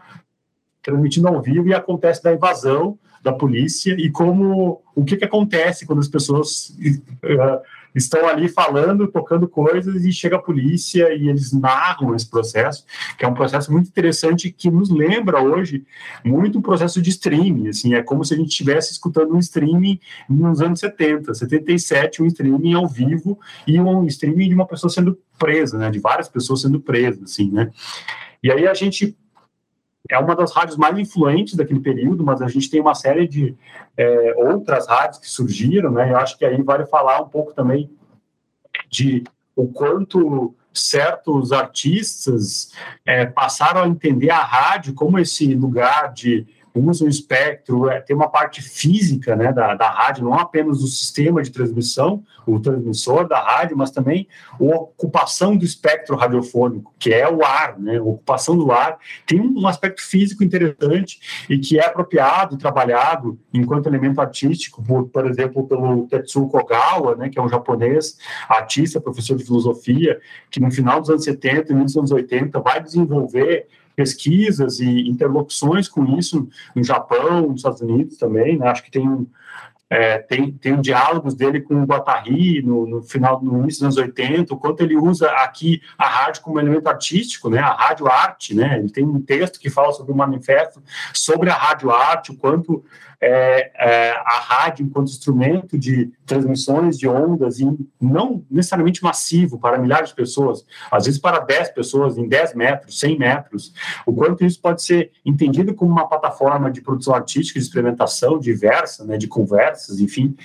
transmitindo ao vivo e acontece da invasão da polícia e como o que, que acontece quando as pessoas uh, estão ali falando, tocando coisas e chega a polícia e eles narram esse processo, que é um processo muito interessante que nos lembra hoje muito o processo de streaming, assim, é como se a gente estivesse escutando um streaming nos anos 70, 77, um streaming ao vivo e um streaming de uma pessoa sendo presa, né, de várias pessoas sendo presas, assim, né. E aí a gente é uma das rádios mais influentes daquele período, mas a gente tem uma série de é, outras rádios que surgiram, né? Eu acho que aí vale falar um pouco também de o quanto certos artistas é, passaram a entender a rádio como esse lugar de usa espectro, é, tem uma parte física né, da, da rádio, não apenas o sistema de transmissão, o transmissor da rádio, mas também a ocupação do espectro radiofônico, que é o ar, né, a ocupação do ar, tem um aspecto físico interessante e que é apropriado trabalhado enquanto elemento artístico, por, por exemplo, pelo Tetsuo Kogawa, né, que é um japonês, artista, professor de filosofia, que no final dos anos 70 e dos anos 80 vai desenvolver pesquisas e interlocuções com isso no Japão, nos Estados Unidos também, né? Acho que tem um, é, tem, tem um diálogos dele com o Guattari no, no, final, no início dos anos 80, o quanto ele usa aqui a rádio como elemento artístico, né, a rádio arte, né, ele tem um texto que fala sobre o manifesto, sobre a rádio arte, o quanto é, é, a rádio enquanto instrumento de transmissões de ondas, e não necessariamente massivo para milhares de pessoas, às vezes para 10 pessoas, em 10 metros, 100 metros, o quanto isso pode ser entendido como uma plataforma de produção artística, de experimentação diversa, né, de conversas, enfim,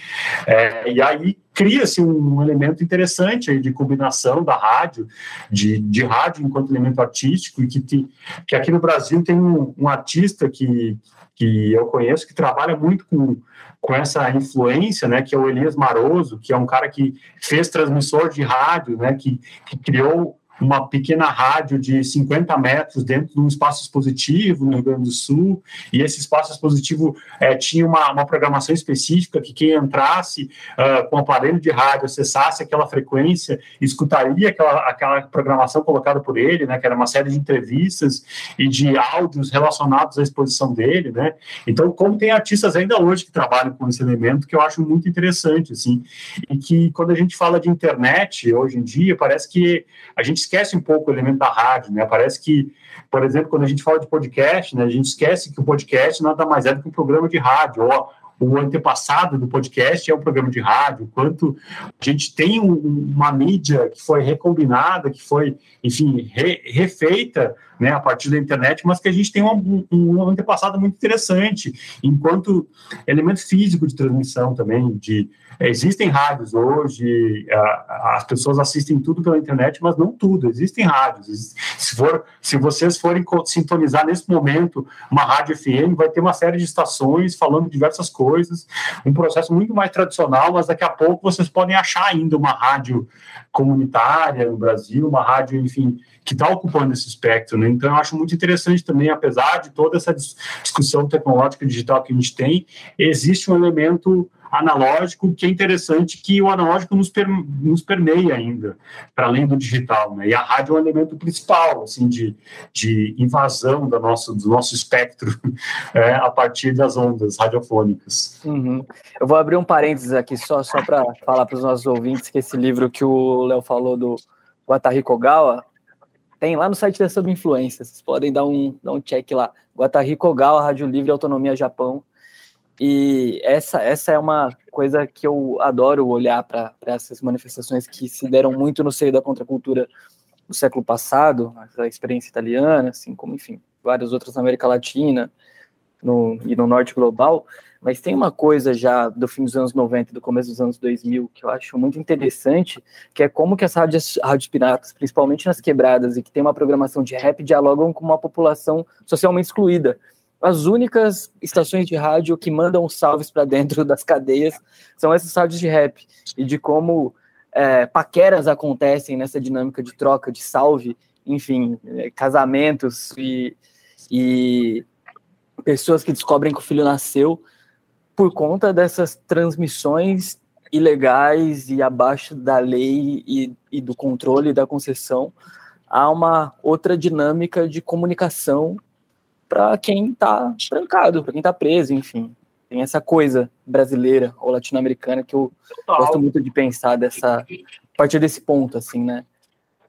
é, e aí cria-se um elemento interessante aí de combinação da rádio, de, de rádio enquanto elemento artístico, e que, que aqui no Brasil tem um, um artista que, que eu conheço que trabalha muito com, com essa influência, né, que é o Elias Maroso, que é um cara que fez transmissor de rádio, né, que, que criou uma pequena rádio de 50 metros dentro de um espaço expositivo no Rio Grande do Sul, e esse espaço expositivo é, tinha uma, uma programação específica que quem entrasse uh, com o aparelho de rádio, acessasse aquela frequência, escutaria aquela, aquela programação colocada por ele, né, que era uma série de entrevistas e de áudios relacionados à exposição dele, né, então como tem artistas ainda hoje que trabalham com esse elemento, que eu acho muito interessante, assim, e que quando a gente fala de internet, hoje em dia, parece que a gente esquece um pouco o elemento da rádio, né? Parece que, por exemplo, quando a gente fala de podcast, né, a gente esquece que o podcast nada mais é do que um programa de rádio, o antepassado do podcast é um programa de rádio, quanto a gente tem um, uma mídia que foi recombinada, que foi, enfim, re, refeita né, a partir da internet, mas que a gente tem um, um, antepassado muito interessante, enquanto elemento físico de transmissão também, de Existem rádios hoje, as pessoas assistem tudo pela internet, mas não tudo. Existem rádios. Se, for, se vocês forem sintonizar nesse momento uma rádio FM, vai ter uma série de estações falando diversas coisas, um processo muito mais tradicional, mas daqui a pouco vocês podem achar ainda uma rádio comunitária no Brasil, uma rádio, enfim, que está ocupando esse espectro. Né? Então, eu acho muito interessante também, apesar de toda essa discussão tecnológica digital que a gente tem, existe um elemento analógico, que é interessante que o analógico nos, per, nos permeia ainda, para além do digital, né? E a rádio é um elemento principal, assim, de, de invasão da nossa, do nosso espectro é, a partir das ondas radiofônicas. Uhum. Eu vou abrir um parênteses aqui só, só para falar para os nossos ouvintes que esse livro que o Léo falou do Guatari Kogawa, tem lá no site da Subinfluência, vocês podem dar um, dar um check lá. Guatari Kogawa, Rádio Livre Autonomia Japão, e essa, essa é uma coisa que eu adoro olhar para essas manifestações que se deram muito no seio da contracultura do século passado, a experiência italiana, assim como, enfim, várias outras na América Latina no, e no norte global, mas tem uma coisa já do fim dos anos 90 e do começo dos anos 2000 que eu acho muito interessante, que é como que as rádios, rádios piratas, principalmente nas quebradas e que tem uma programação de rap, dialogam com uma população socialmente excluída. As únicas estações de rádio que mandam salves para dentro das cadeias são essas rádios de rap e de como é, paqueras acontecem nessa dinâmica de troca de salve, enfim, é, casamentos e, e pessoas que descobrem que o filho nasceu por conta dessas transmissões ilegais e abaixo da lei e, e do controle da concessão há uma outra dinâmica de comunicação para quem está trancado, para quem está preso, enfim. Tem essa coisa brasileira ou latino-americana que eu Total. gosto muito de pensar dessa a partir desse ponto, assim, né?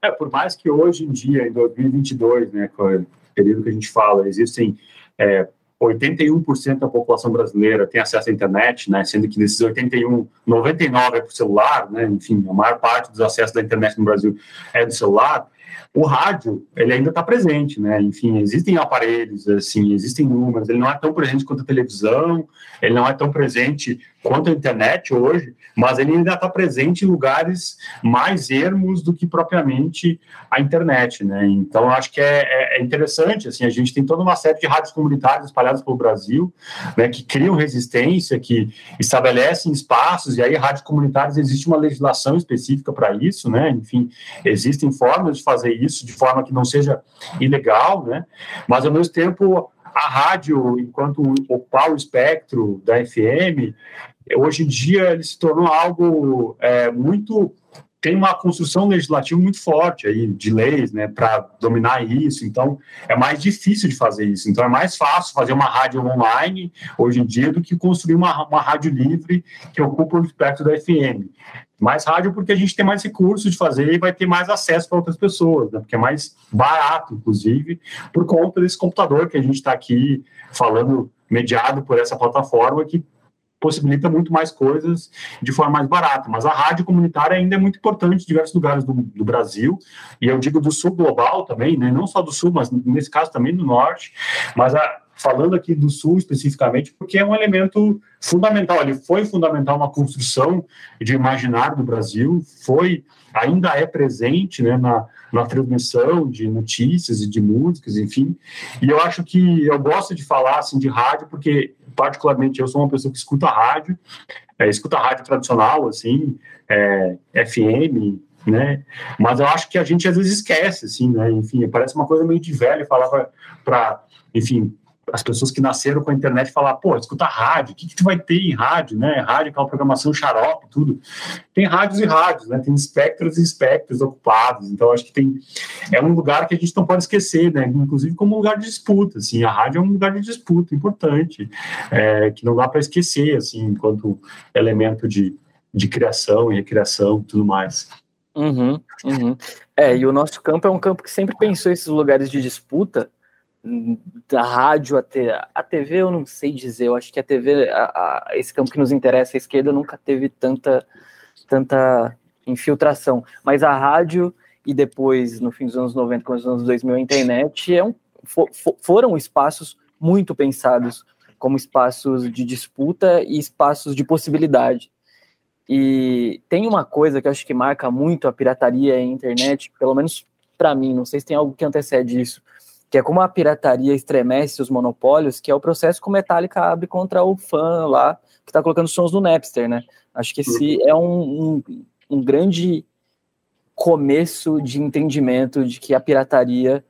É, por mais que hoje em dia, em 2022, né, com o período que a gente fala, existem é, 81% da população brasileira tem acesso à internet, né, sendo que desses 81, 99 é por celular, né, enfim, a maior parte dos acessos da internet no Brasil é do celular o rádio, ele ainda está presente, né? Enfim, existem aparelhos, assim, existem números, ele não é tão presente quanto a televisão, ele não é tão presente quanto a internet hoje, mas ele ainda está presente em lugares mais ermos do que propriamente a internet, né? Então, eu acho que é, é, é interessante, assim, a gente tem toda uma série de rádios comunitárias espalhadas pelo Brasil, né, que criam resistência, que estabelecem espaços, e aí rádios comunitárias existe uma legislação específica para isso, né? Enfim, existem formas de fazer isso de forma que não seja ilegal, né? Mas, ao mesmo tempo, a rádio, enquanto ocupar o espectro da FM, hoje em dia ele se tornou algo é, muito tem uma construção legislativa muito forte aí de leis, né, para dominar isso. Então é mais difícil de fazer isso. Então é mais fácil fazer uma rádio online hoje em dia do que construir uma, uma rádio livre que ocupa o espectro da FM. Mais rádio porque a gente tem mais recursos de fazer e vai ter mais acesso para outras pessoas, né? Porque é mais barato, inclusive, por conta desse computador que a gente está aqui falando, mediado por essa plataforma que possibilita muito mais coisas de forma mais barata. Mas a rádio comunitária ainda é muito importante em diversos lugares do, do, Brasil, e eu digo do sul global também, né? não só do sul, mas nesse caso também do norte. Mas a, falando aqui do Sul especificamente, porque é um elemento fundamental. Ele foi fundamental na construção de imaginário do Brasil, foi, ainda é presente né, na, na transmissão de notícias e de músicas, enfim. E eu acho que eu gosto de falar assim de rádio, porque particularmente eu sou uma pessoa que escuta rádio, é, escuta rádio tradicional, assim, é, FM, né? Mas eu acho que a gente às vezes esquece, assim, né? Enfim, parece uma coisa meio de velho falar para, enfim, as pessoas que nasceram com a internet falar, pô, escuta rádio, o que, que tu vai ter em rádio, né? Rádio, aquela programação xarope, tudo. Tem rádios e rádios, né? Tem espectros e espectros ocupados. Então, acho que tem. É um lugar que a gente não pode esquecer, né? Inclusive como lugar de disputa, assim. A rádio é um lugar de disputa importante, é, que não dá para esquecer, assim, enquanto elemento de, de criação e recreação e tudo mais. Uhum, uhum. É, e o nosso campo é um campo que sempre pensou esses lugares de disputa, da rádio até a TV eu não sei dizer, eu acho que a TV, a, a, esse campo que nos interessa, a esquerda nunca teve tanta, tanta infiltração, mas a rádio e depois, no fim dos anos 90, com os anos 2000, a internet é um, for, foram espaços muito pensados como espaços de disputa e espaços de possibilidade. E tem uma coisa que eu acho que marca muito a pirataria e a internet, pelo menos para mim, não sei se tem algo que antecede isso, que é como a pirataria estremece os monopólios, que é o processo que o Metallica abre contra o fã lá, que está colocando sons no Napster, né? Acho que esse uhum. é um, um, um grande começo de entendimento de que a pirataria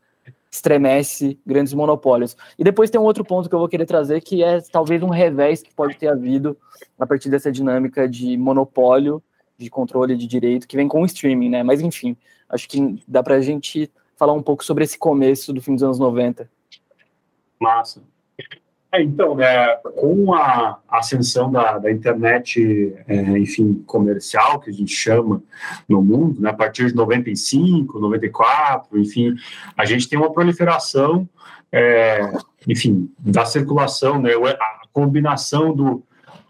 estremece grandes monopólios. E depois tem um outro ponto que eu vou querer trazer, que é talvez um revés que pode ter havido a partir dessa dinâmica de monopólio, de controle de direito, que vem com o streaming, né? Mas enfim, acho que dá para a gente falar um pouco sobre esse começo do fim dos anos 90. Massa. É, então, né, com a ascensão da, da internet, é, enfim, comercial, que a gente chama no mundo, né, a partir de 95, 94, enfim, a gente tem uma proliferação, é, enfim, da circulação, né, a combinação do,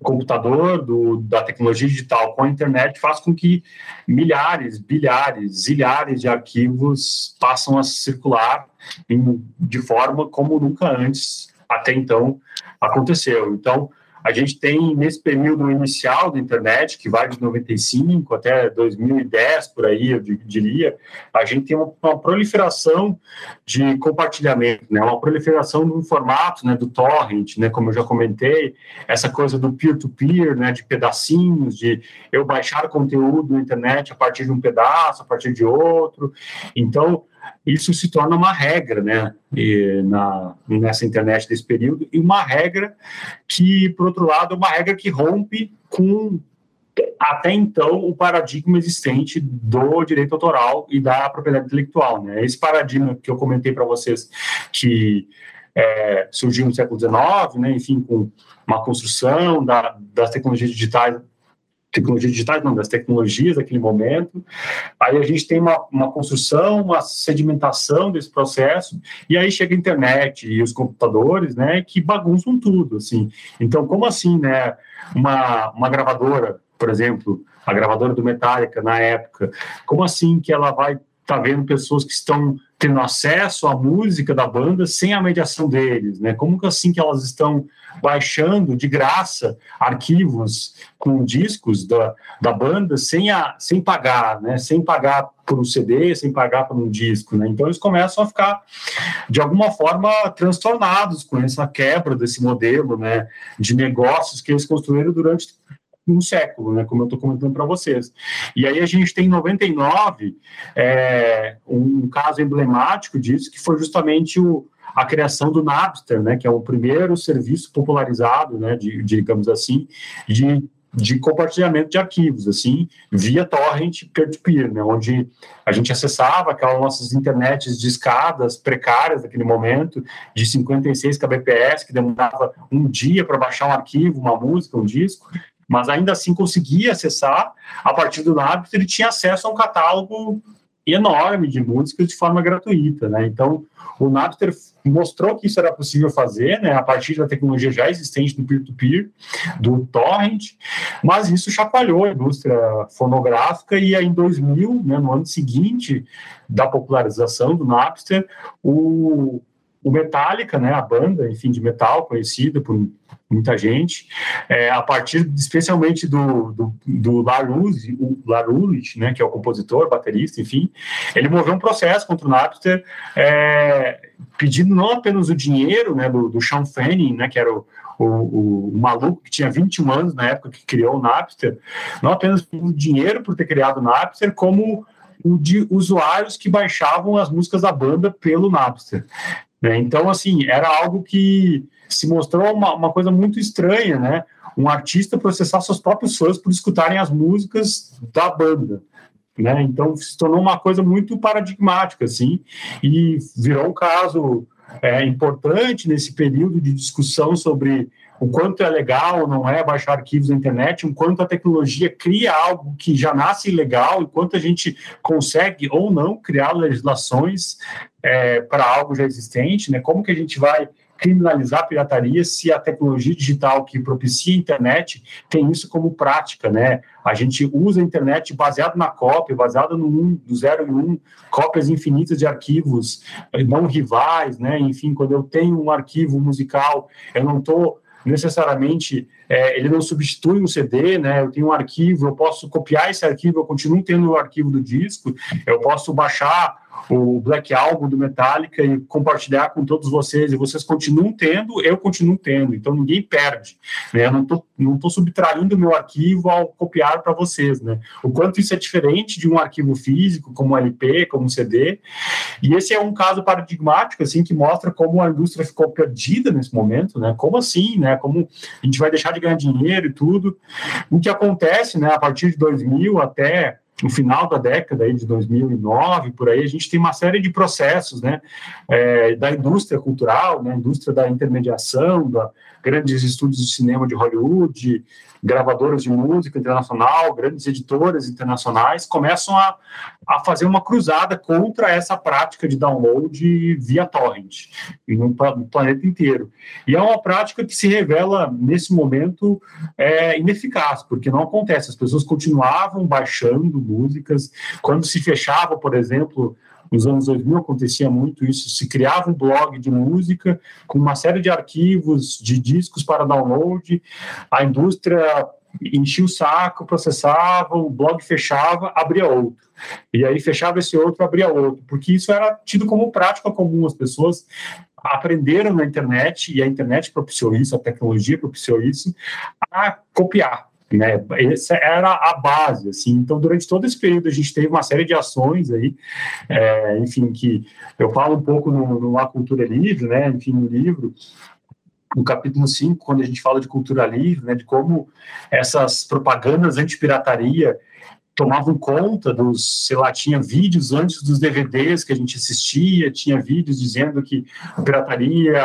computador, do, da tecnologia digital com a internet faz com que milhares, bilhares, zilhares de arquivos passam a circular em, de forma como nunca antes até então aconteceu. Então, a gente tem, nesse período inicial da internet, que vai de 95 até 2010, por aí, eu diria, a gente tem uma, proliferação de compartilhamento, né? uma proliferação do formato né? do torrent, né? como eu já comentei, essa coisa do peer-to-peer, -peer, né? de pedacinhos, de eu baixar conteúdo na internet a partir de um pedaço, a partir de outro. Então, isso se torna uma regra, né, e na, nessa internet desse período, e uma regra que, por outro lado, é uma regra que rompe com até então o paradigma existente do direito autoral e da propriedade intelectual, né? Esse paradigma que eu comentei para vocês que é, surgiu no século XIX, né? Enfim, com uma construção da, das tecnologias digitais tecnologias digitais, não, das tecnologias daquele momento. Aí a gente tem uma, uma construção, uma sedimentação desse processo, e aí chega a internet e os computadores, né, que bagunçam tudo, assim. Então, como assim, né, uma, uma gravadora, por exemplo, a gravadora do Metallica na época, como assim que ela vai estar tá vendo pessoas que estão tendo acesso à música da banda sem a mediação deles, né? Como que assim que elas estão baixando de graça arquivos com discos da, da banda sem, a, sem pagar, né? Sem pagar por um CD, sem pagar por um disco, né? Então eles começam a ficar de alguma forma transtornados com essa quebra desse modelo, né? De negócios que eles construíram durante um século, né, como eu estou comentando para vocês. E aí a gente tem em 99 é, um caso emblemático disso, que foi justamente o, a criação do Napster, né, que é o primeiro serviço popularizado, né, de, digamos assim, de de compartilhamento de arquivos, assim, via torrent peer-to-peer, né, onde a gente acessava aquelas nossas internets de escadas precárias daquele momento, de 56 kbps, que demorava um dia para baixar um arquivo, uma música, um disco, mas ainda assim conseguia acessar. A partir do Napster ele tinha acesso a um catálogo enorme de músicas de forma gratuita, né? Então, o Napster mostrou que isso era possível fazer, né, a partir da tecnologia já existente do peer-to-peer, -peer, do torrent, mas isso chacoalhou a indústria fonográfica e aí em 2000, né, no ano seguinte da popularização do Napster, o, o Metallica, né, a banda, enfim, de metal conhecida por muita gente, é, a partir especialmente do, do, do Larus, o né, que é o compositor, baterista, enfim, ele moveu um processo contra o Napster, é, pedindo não apenas o dinheiro né, do, do Sean Fanning, né, que era o, o, o, maluco que tinha 21 anos na época que criou o Napster, não apenas o dinheiro por ter criado o Napster, como o de usuários que baixavam as músicas da banda pelo Napster. Né? Então, assim, era algo que se mostrou uma, uma coisa muito estranha, né? Um artista processar seus próprios fãs por escutarem as músicas da banda. Né? Então se tornou uma coisa muito paradigmática, assim, e virou um caso é, importante nesse período de discussão sobre o quanto é legal ou não é baixar arquivos na internet, o quanto a tecnologia cria algo que já nasce ilegal, e quanto a gente consegue ou não criar legislações é, para algo já existente, né? Como que a gente vai criminalizar a pirataria se a tecnologia digital que propicia a internet tem isso como prática, né? A gente usa a internet baseado na cópia, baseado no 1, do 0 e 1, um, cópias infinitas de arquivos não rivais, né? Enfim, quando eu tenho um arquivo musical, eu não estou necessariamente é, ele não substitui um CD, né? Eu tenho um arquivo, eu posso copiar esse arquivo, eu continuo tendo o arquivo do disco, eu posso baixar o Black Album do Metallica e compartilhar com todos vocês, e vocês continuam tendo, eu continuo tendo, então ninguém perde, né? Eu não tô, não tô subtraindo meu arquivo ao copiar para vocês, né? O quanto isso é diferente de um arquivo físico, como um LP, como um CD, e esse é um caso paradigmático, assim, que mostra como a indústria ficou perdida nesse momento, né? Como assim, né? Como a gente vai deixar de ganhar dinheiro e tudo. O que acontece, né, a partir de 2000 até no final da década aí de 2009, por aí, a gente tem uma série de processos, né, é, da indústria cultural, né, indústria da intermediação, da grandes estúdios de cinema de Hollywood, gravadoras de música internacional, grandes editoras internacionais começam a, a fazer uma cruzada contra essa prática de download via torrent no, no planeta inteiro. E é uma prática que se revela, nesse momento, é, ineficaz, porque não acontece. As pessoas continuavam baixando músicas. Quando se fechava, por exemplo, nos anos 2000 acontecia muito isso, se criava um blog de música com uma série de arquivos de discos para download, a indústria enchia o saco, processava, o blog fechava, abria outro. E aí fechava esse outro, abria outro, porque isso era tido como prática comum, as pessoas aprenderam na internet, e a internet propiciou isso, a tecnologia propiciou isso, a copiar né? Essa era a base, assim. Então, durante todo esse período, a gente teve uma série de ações aí, é, enfim, que eu falo um pouco no, no A Cultura Livre, né? Enfim, no livro, no capítulo 5, quando a gente fala de cultura livre, né, de como essas propagandas anti-pirataria tomavam conta dos, sei lá, tinha vídeos antes dos DVDs que a gente assistia, tinha vídeos dizendo que pirataria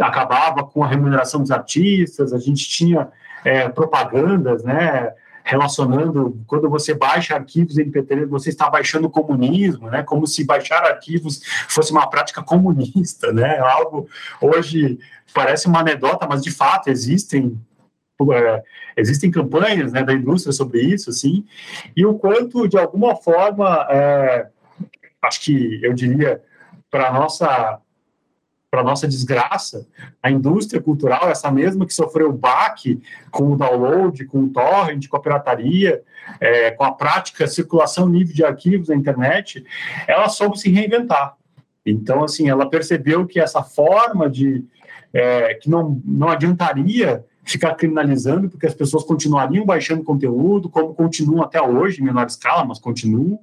acabava com a remuneração dos artistas, a gente tinha é, propagandas, né? relacionando quando você baixa arquivos MP3, você está baixando o comunismo, né? Como se baixar arquivos fosse uma prática comunista, né? Algo hoje parece uma anedota, mas de fato existem é, existem campanhas né, da indústria sobre isso, assim, e o quanto de alguma forma, é, acho que eu diria para nossa para nossa desgraça, a indústria cultural, essa mesma que sofreu o baque com o download, com o torrent, com a pirataria, é, com a prática circulação livre de arquivos na internet, ela soube se reinventar. Então, assim, ela percebeu que essa forma de é, que não, não adiantaria ficar criminalizando, porque as pessoas continuariam baixando conteúdo, como continuam até hoje, em menor escala, mas continuam.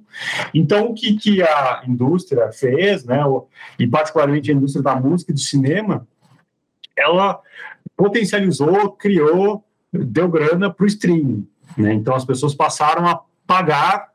Então, o que, que a indústria fez, né, e particularmente a indústria da música e do cinema, ela potencializou, criou, deu grana para o streaming. Né? Então, as pessoas passaram a pagar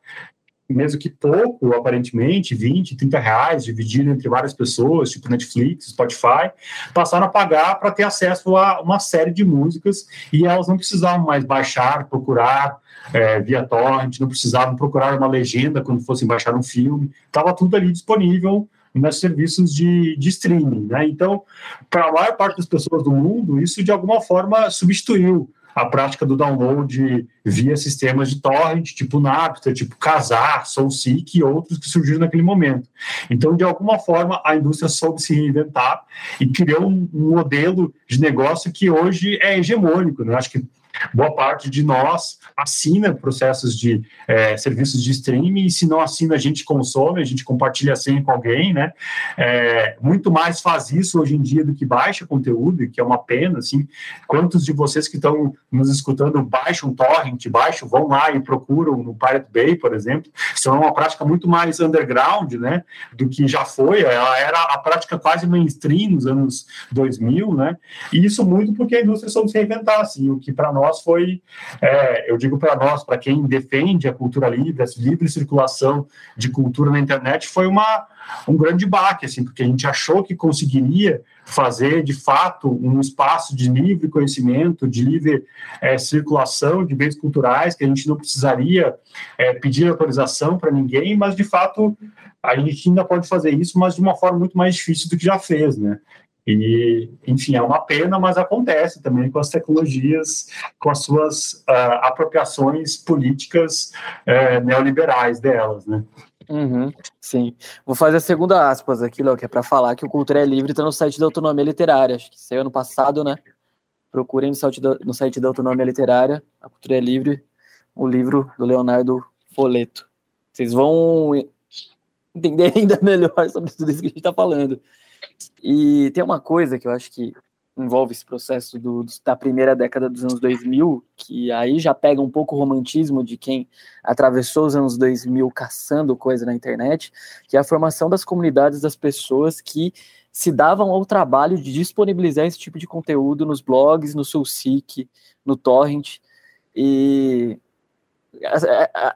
mesmo que pouco, aparentemente, 20, 30 reais, dividido entre várias pessoas, tipo Netflix, Spotify, passaram a pagar para ter acesso a uma série de músicas e elas não precisavam mais baixar, procurar é, via torrent, não precisavam procurar uma legenda quando fossem baixar um filme, estava tudo ali disponível nos serviços de, de streaming. Né? Então, para a maior parte das pessoas do mundo, isso de alguma forma substituiu a prática do download via sistemas de torrent, tipo Napster, tipo Kazaa, SoulSeek e outros que surgiram naquele momento. Então, de alguma forma, a indústria soube se reinventar e criou um, modelo de negócio que hoje é hegemônico. Né? Acho que boa parte de nós assina processos de é, serviços de streaming, e se não assina, a gente consome, a gente compartilha a senha com alguém, né? É, muito mais faz isso hoje em dia do que baixa conteúdo, que é uma pena, assim. Quantos de vocês que estão nos escutando baixam torrent, baixam, vão lá e procuram no Pirate Bay, por exemplo, isso é uma prática muito mais underground, né, do que já foi, ela era a prática quase mainstream nos anos 2000, né, e isso muito porque a indústria soube se reinventar, assim, o que para nós foi, é, eu digo para nós, para quem defende a cultura livre, a livre circulação de cultura na internet, foi uma, um grande baque, assim, porque a gente achou que conseguiria fazer, de fato, um espaço de livre conhecimento, de livre é, circulação de bens culturais, que a gente não precisaria é, pedir autorização para ninguém, mas, de fato, a gente ainda pode fazer isso, mas de uma forma muito mais difícil do que já fez, né? E, enfim, é uma pena, mas acontece também com as tecnologias, com as suas uh, apropriações políticas uh, neoliberais delas, né? Uhum, sim. Vou fazer a segunda aspas aqui, Léo, que é para falar que o Cultura é Livre está no site da Autonomia Literária. Acho que saiu ano passado, né? Procurem no site, da, no site da Autonomia Literária, A Cultura é Livre, o livro do Leonardo Foleto. Vocês vão entender ainda melhor sobre tudo isso que a gente está falando. E tem uma coisa que eu acho que envolve esse processo do, da primeira década dos anos 2000, que aí já pega um pouco o romantismo de quem atravessou os anos 2000 caçando coisa na internet, que é a formação das comunidades das pessoas que se davam ao trabalho de disponibilizar esse tipo de conteúdo nos blogs, no Soulseek, no Torrent, e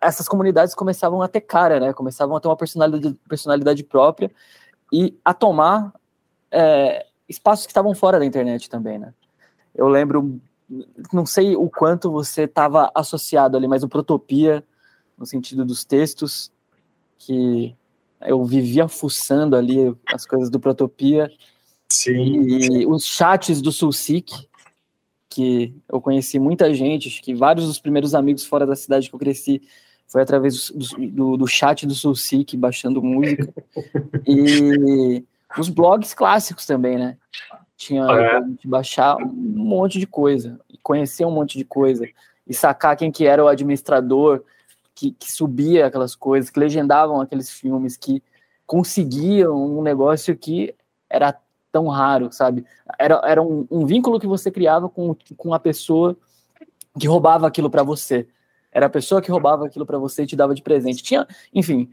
essas comunidades começavam a ter cara, né? Começavam a ter uma personalidade, personalidade própria e a tomar é, espaços que estavam fora da internet também, né? Eu lembro, não sei o quanto você estava associado ali, mas o Protopia, no sentido dos textos, que eu vivia fuçando ali as coisas do Protopia. Sim. E os chats do Sulcic, que eu conheci muita gente, acho que vários dos primeiros amigos fora da cidade que eu cresci foi através do, do, do chat do Sulcic, baixando música. e os blogs clássicos também, né? Tinha é. que baixar um monte de coisa, conhecer um monte de coisa, e sacar quem que era o administrador que, que subia aquelas coisas, que legendavam aqueles filmes, que conseguiam um negócio que era tão raro, sabe? Era, era um, um vínculo que você criava com, com a pessoa que roubava aquilo para você. Era a pessoa que roubava aquilo para você e te dava de presente. Tinha, enfim,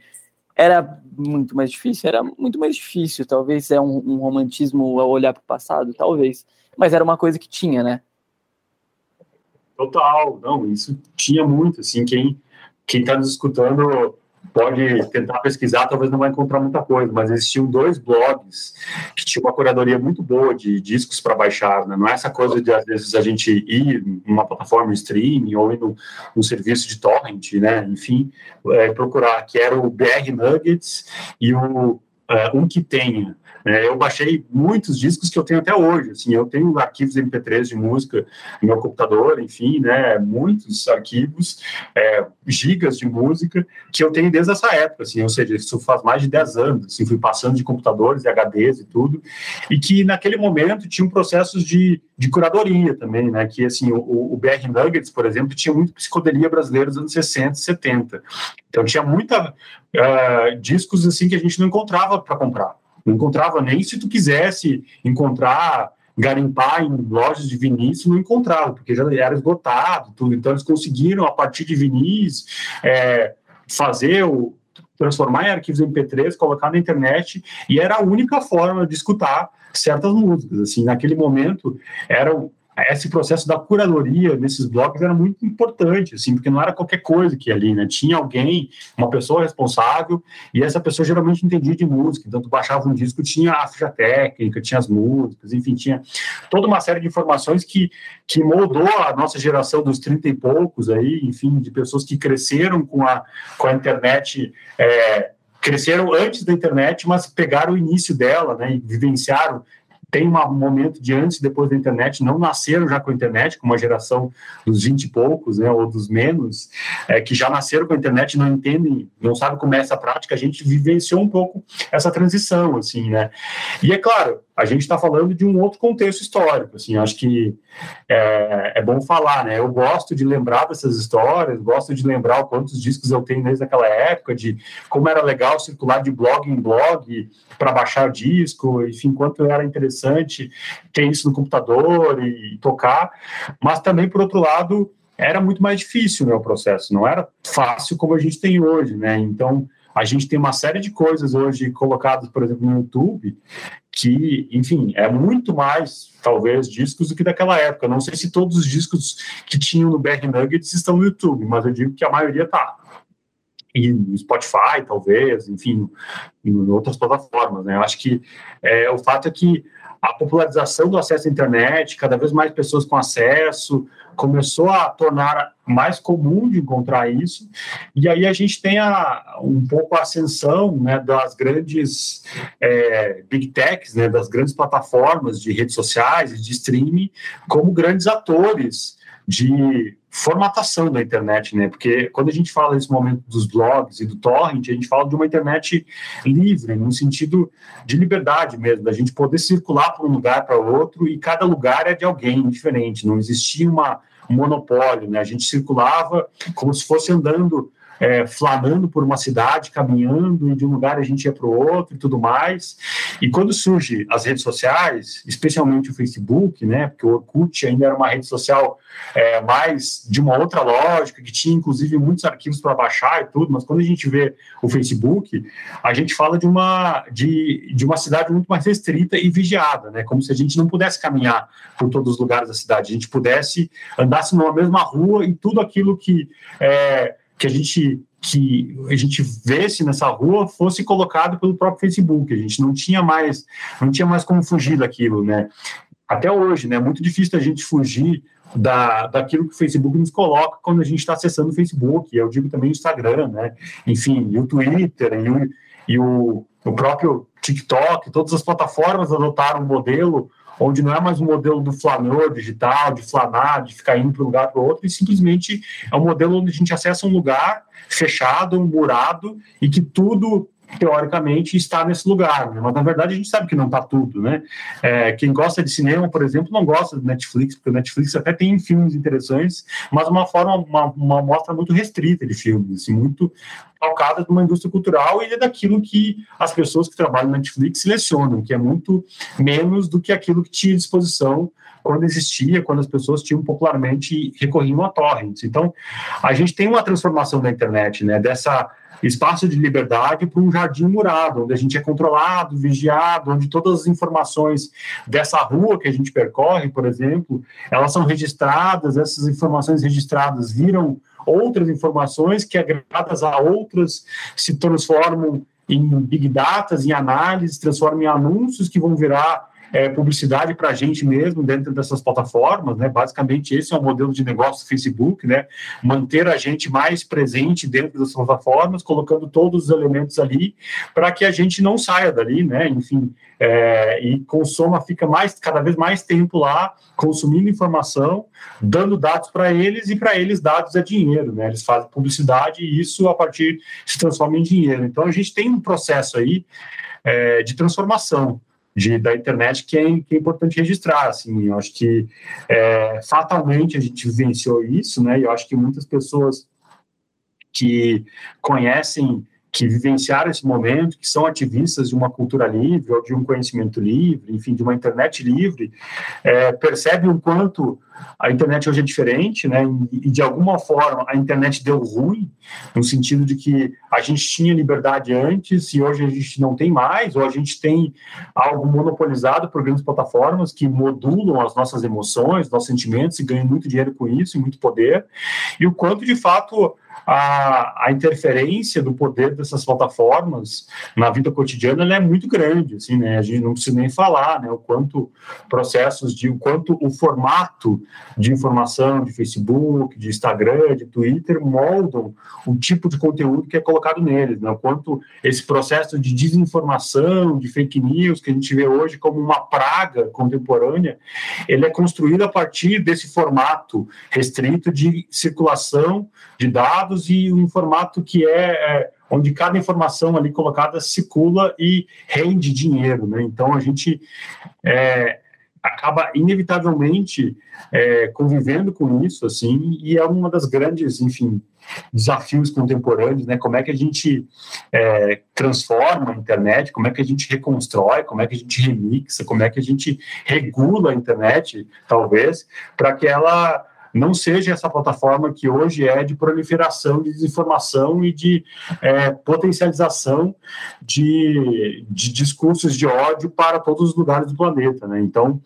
era muito mais difícil, era muito mais difícil. Talvez é um, um romantismo ao olhar para o passado, talvez. Mas era uma coisa que tinha, né? Total, não, isso tinha muito, assim, quem quem está nos escutando pode tentar pesquisar, talvez não vai encontrar muita coisa, mas existiam dois blogs que tinham uma curadoria muito boa de discos para baixar, né? Não é essa coisa de, às vezes, a gente ir numa plataforma streaming ou ir num, num serviço de torrent, né? Enfim, é, procurar, que era o BR Nuggets e o uh, Um Que Tenha. É, eu baixei muitos discos que eu tenho até hoje. Assim, eu tenho arquivos MP3 de música no meu computador, enfim, né, muitos arquivos, é, gigas de música que eu tenho desde essa época. Assim, ou seja, isso faz mais de 10 anos. Assim, fui passando de computadores e HDs e tudo, e que naquele momento tinham processos de, de curadoria também, né? Que assim, o, o BR Nuggets, por exemplo, tinha muito psicodelia brasileira dos anos 60 e 70. Então tinha muita uh, discos assim que a gente não encontrava para comprar. Não encontrava nem se tu quisesse encontrar, garimpar em lojas de vinis, não encontrava, porque já era esgotado, tudo. Então eles conseguiram, a partir de vinis, é, fazer o transformar em arquivos MP3, colocar na internet, e era a única forma de escutar certas músicas. Assim, naquele momento, eram esse processo da curadoria nesses blogs era muito importante, assim, porque não era qualquer coisa que ali, né? Tinha alguém, uma pessoa responsável, e essa pessoa geralmente entendia de música, então tu baixava um disco, tinha a ficha técnica, tinha as músicas, enfim, tinha toda uma série de informações que, que moldou a nossa geração dos 30 e poucos aí, enfim, de pessoas que cresceram com a, com a internet, é, cresceram antes da internet, mas pegaram o início dela, né, e vivenciaram tem um momento de antes e depois da internet, não nasceram já com a internet, como a geração dos 20 e poucos, né, ou dos menos, é, que já nasceram com a internet não entendem, não sabem como é essa prática, a gente vivenciou um pouco essa transição, assim, né. E é claro, a gente está falando de um outro contexto histórico. Assim, acho que é, é, bom falar, né? Eu gosto de lembrar dessas histórias, gosto de lembrar quantos discos eu tenho desde aquela época, de como era legal circular de blog em blog para baixar disco, enfim, quanto era interessante ter isso no computador e, e tocar. Mas também, por outro lado, era muito mais difícil né, o processo, não era fácil como a gente tem hoje, né? Então, a gente tem uma série de coisas hoje colocadas, por exemplo, no YouTube, que, enfim, é muito mais, talvez, discos do que daquela época. Não sei se todos os discos que tinham no BR Nuggets estão no YouTube, mas eu digo que a maioria está. E no Spotify, talvez, enfim, em outras plataformas, né? Eu acho que é, o fato é que a popularização do acesso à internet, cada vez mais pessoas com acesso, começou a tornar mais comum de encontrar isso, e aí a gente tem a, um pouco a ascensão né, das grandes é, big techs, né, das grandes plataformas de redes sociais e de streaming, como grandes atores de formatação da internet, né? Porque quando a gente fala nesse momento dos blogs e do torrent, a gente fala de uma internet livre, no sentido de liberdade mesmo, da gente poder circular para um lugar para outro e cada lugar é de alguém diferente, não existia uma um monopólio, né? A gente circulava como se fosse andando é, flanando por uma cidade, caminhando, e de um lugar a gente ia para o outro e tudo mais. E quando surge as redes sociais, especialmente o Facebook, né, porque o Orkut ainda era uma rede social é, mais de uma outra lógica, que tinha inclusive muitos arquivos para baixar e tudo, mas quando a gente vê o Facebook, a gente fala de uma, de, de uma cidade muito mais restrita e vigiada, né, como se a gente não pudesse caminhar por todos os lugares da cidade, a gente pudesse andasse numa mesma rua e tudo aquilo que é, que a gente que a gente vesse nessa rua fosse colocado pelo próprio Facebook. A gente não tinha mais não tinha mais como fugir daquilo, né? Até hoje, né? É muito difícil a gente fugir da, daquilo que o Facebook nos coloca quando a gente está acessando o Facebook. Eu digo também o Instagram, né? Enfim, e o Twitter e o, e o, o próprio TikTok, todas as plataformas adotaram um modelo onde não é mais um modelo do flanor digital, de flanar, de ficar indo para um lugar para o outro, e simplesmente é um modelo onde a gente acessa um lugar fechado, murado, e que tudo teoricamente está nesse lugar, né? mas na verdade a gente sabe que não está tudo, né? É, quem gosta de cinema, por exemplo, não gosta do Netflix, porque o Netflix até tem filmes interessantes, mas uma forma, uma, uma mostra muito restrita de filmes, assim, muito calcada de uma indústria cultural e é daquilo que as pessoas que trabalham na Netflix selecionam, que é muito menos do que aquilo que tinha à disposição quando existia, quando as pessoas tinham popularmente recorriam a torrents. Então, a gente tem uma transformação da internet, né? Dessa espaço de liberdade para um jardim murado, onde a gente é controlado, vigiado, onde todas as informações dessa rua que a gente percorre, por exemplo, elas são registradas, essas informações registradas viram outras informações que, agregadas a outras, se transformam em big data, em análises, transformam em anúncios que vão virar é, publicidade para a gente mesmo dentro dessas plataformas, né? Basicamente esse é o modelo de negócio do Facebook, né? Manter a gente mais presente dentro das plataformas, colocando todos os elementos ali para que a gente não saia dali, né? Enfim, é, e consoma, fica mais cada vez mais tempo lá consumindo informação, dando dados para eles e para eles dados é dinheiro, né? Eles fazem publicidade e isso a partir se transforma em dinheiro. Então a gente tem um processo aí é, de transformação de, da internet que é, que é importante registrar. Assim, eu acho que é, fatalmente a gente vivenciou isso, né? E eu acho que muitas pessoas que conhecem que vivenciaram esse momento, que são ativistas de uma cultura livre ou de um conhecimento livre, enfim, de uma internet livre, é, percebem o quanto a internet hoje é diferente, né? E de alguma forma a internet deu ruim, no sentido de que a gente tinha liberdade antes e hoje a gente não tem mais, ou a gente tem algo monopolizado por grandes plataformas que modulam as nossas emoções, nossos sentimentos e ganham muito dinheiro com isso e muito poder, e o quanto de fato a, a interferência do poder dessas plataformas na vida cotidiana é muito grande, assim, né? A gente não precisa nem falar, né? O quanto processos de, o quanto o formato de informação de Facebook, de Instagram, de Twitter moldam o tipo de conteúdo que é colocado neles, né? O quanto esse processo de desinformação, de fake news que a gente vê hoje como uma praga contemporânea, ele é construído a partir desse formato restrito de circulação de dados e um formato que é, é onde cada informação ali colocada circula e rende dinheiro, né? Então a gente é, acaba inevitavelmente é, convivendo com isso, assim, e é uma das grandes, enfim, desafios contemporâneos, né? Como é que a gente é, transforma a internet, como é que a gente reconstrói, como é que a gente remixa, como é que a gente regula a internet, talvez, para que ela não seja essa plataforma que hoje é de proliferação de desinformação e de é, potencialização de, de discursos de ódio para todos os lugares do planeta. Né? Então,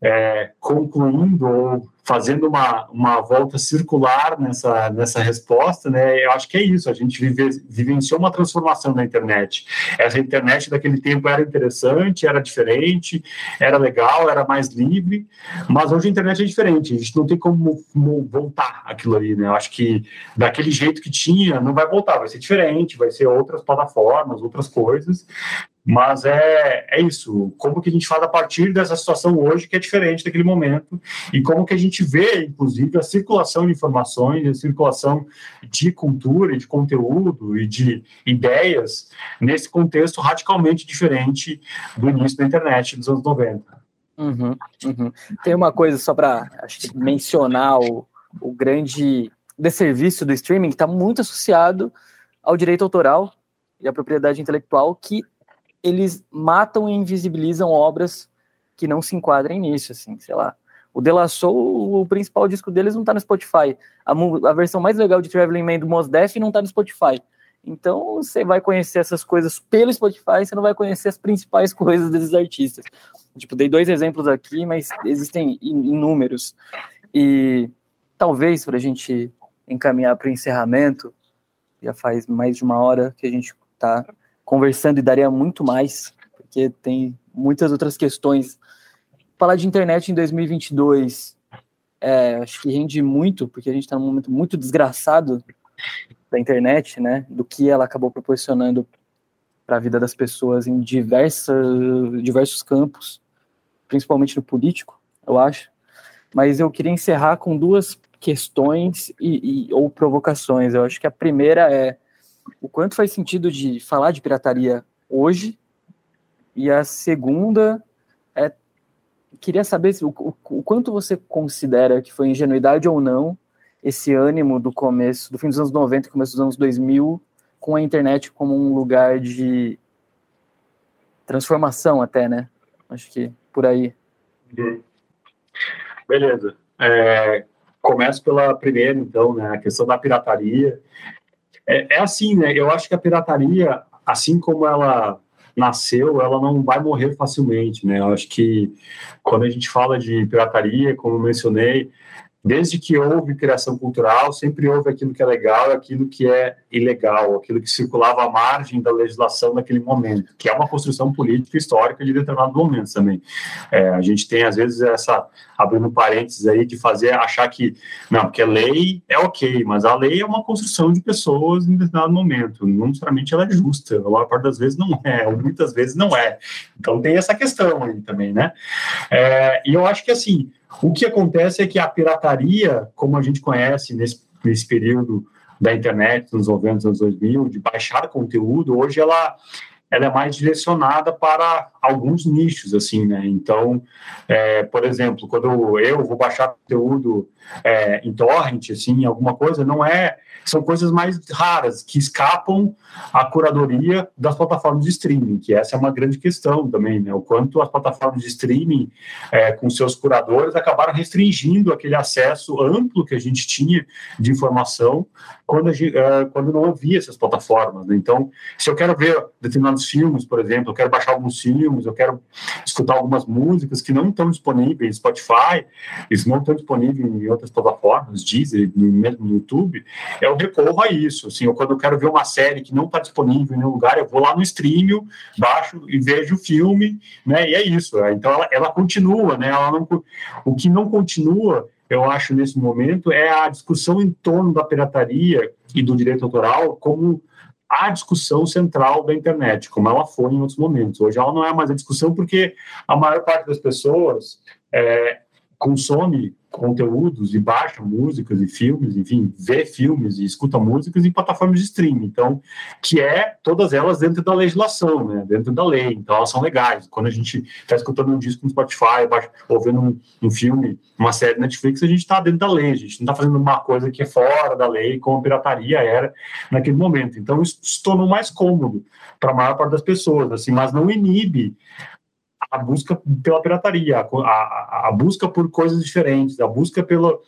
é, concluindo ou fazendo uma, uma volta circular nessa, nessa resposta, né, eu acho que é isso, a gente vive, vivenciou uma transformação na internet. Essa internet daquele tempo era interessante, era diferente, era legal, era mais livre, mas hoje a internet é diferente, a gente não tem como, como voltar aquilo ali, né, eu acho que daquele jeito que tinha, não vai voltar, vai ser diferente, vai ser outras plataformas, outras coisas, mas é, é isso, como que a gente faz a partir dessa situação hoje que é diferente daquele momento, e como que a gente vê, inclusive, a circulação de informações, a circulação de cultura, de conteúdo e de ideias nesse contexto radicalmente diferente do início da internet dos anos 90. Uhum, uhum. Tem uma coisa só para mencionar o, o grande desserviço do streaming que está muito associado ao direito autoral e à propriedade intelectual que eles matam e invisibilizam obras que não se enquadrem nisso, assim, sei lá. O The Soul, o principal disco deles não tá no Spotify. A, a versão mais legal de Traveling Man do Mos Def não tá no Spotify. Então, você vai conhecer essas coisas pelo Spotify, você não vai conhecer as principais coisas desses artistas. Tipo, dei dois exemplos aqui, mas existem inúmeros. E talvez, para a gente encaminhar para o encerramento, já faz mais de uma hora que a gente está conversando e daria muito mais, porque tem muitas outras questões. Falar de internet em 2022, é, acho que rende muito, porque a gente está num momento muito desgraçado da internet, né? Do que ela acabou proporcionando para a vida das pessoas em diversas, diversos campos, principalmente no político, eu acho. Mas eu queria encerrar com duas questões e, e ou provocações. Eu acho que a primeira é o quanto faz sentido de falar de pirataria hoje. E a segunda é queria saber o, o, o, quanto você considera que foi ingenuidade ou não esse ânimo do começo, do fim dos anos 90 e começo dos anos 2000, com a internet como um lugar de transformação até, né? Acho que por aí. Beleza. É, começo pela primeira, então, né? A questão da pirataria. É, é assim, né? Eu acho que a pirataria, assim como ela nasceu, ela não vai morrer facilmente, né? Eu acho que quando a gente fala de pirataria, como mencionei, desde que houve criação cultural, sempre houve aquilo que é legal e aquilo que é ilegal, aquilo que circulava à margem da legislação naquele momento, que é uma construção política histórica de determinados momentos também. É, a gente tem, às vezes, essa, abrindo parênteses aí, de fazer, achar que, não, porque lei é ok, mas a lei é uma construção de pessoas em determinado momento, não necessariamente ela é justa, a maior parte das vezes não é, ou muitas vezes não é. Então tem essa questão aí também, né? É, e eu acho que, assim, o que acontece é que a pirataria, como a gente conhece nesse, nesse período da internet, nos 90, anos 2000, de baixar conteúdo, hoje ela, ela é mais direcionada para alguns nichos, assim, né? Então, é, por exemplo, quando eu vou baixar conteúdo é, em torrent, assim, alguma coisa, não é são coisas mais raras, que escapam à curadoria das plataformas de streaming, que essa é uma grande questão também, né? O quanto as plataformas de streaming, é, com seus curadores, acabaram restringindo aquele acesso amplo que a gente tinha de informação quando, gente, é, quando não havia essas plataformas. Né? Então, se eu quero ver determinados filmes, por exemplo, eu quero baixar alguns filmes, eu quero escutar algumas músicas que não estão disponíveis no Spotify, eles não estão disponíveis em outras plataformas, Deezer, mesmo no YouTube, eu recorro a isso. Assim, eu, quando eu quero ver uma série que não está disponível em nenhum lugar, eu vou lá no stream, baixo e vejo o filme, né? E é isso. Então, ela, ela continua, né? Ela não, o que não continua eu acho, nesse momento, é a discussão em torno da pirataria e do direito autoral como a discussão central da internet, como ela foi em outros momentos. Hoje ela não é mais a discussão porque a maior parte das pessoas é, consome conteúdos e baixa músicas e filmes, enfim, vê filmes e escuta músicas em plataformas de streaming. Então, que é todas elas dentro da legislação, né? Dentro da lei. Então, elas são legais. Quando a gente está escutando um disco no Spotify, ou vendo um, um filme, uma série Netflix, a gente está dentro da lei. A gente não está fazendo uma coisa que é fora da lei, como a pirataria era naquele momento. Então, isso se tornou mais cômodo para a maior parte das pessoas, assim, mas não inibe a busca pela pirataria, a, a, busca por coisas diferentes, a busca pela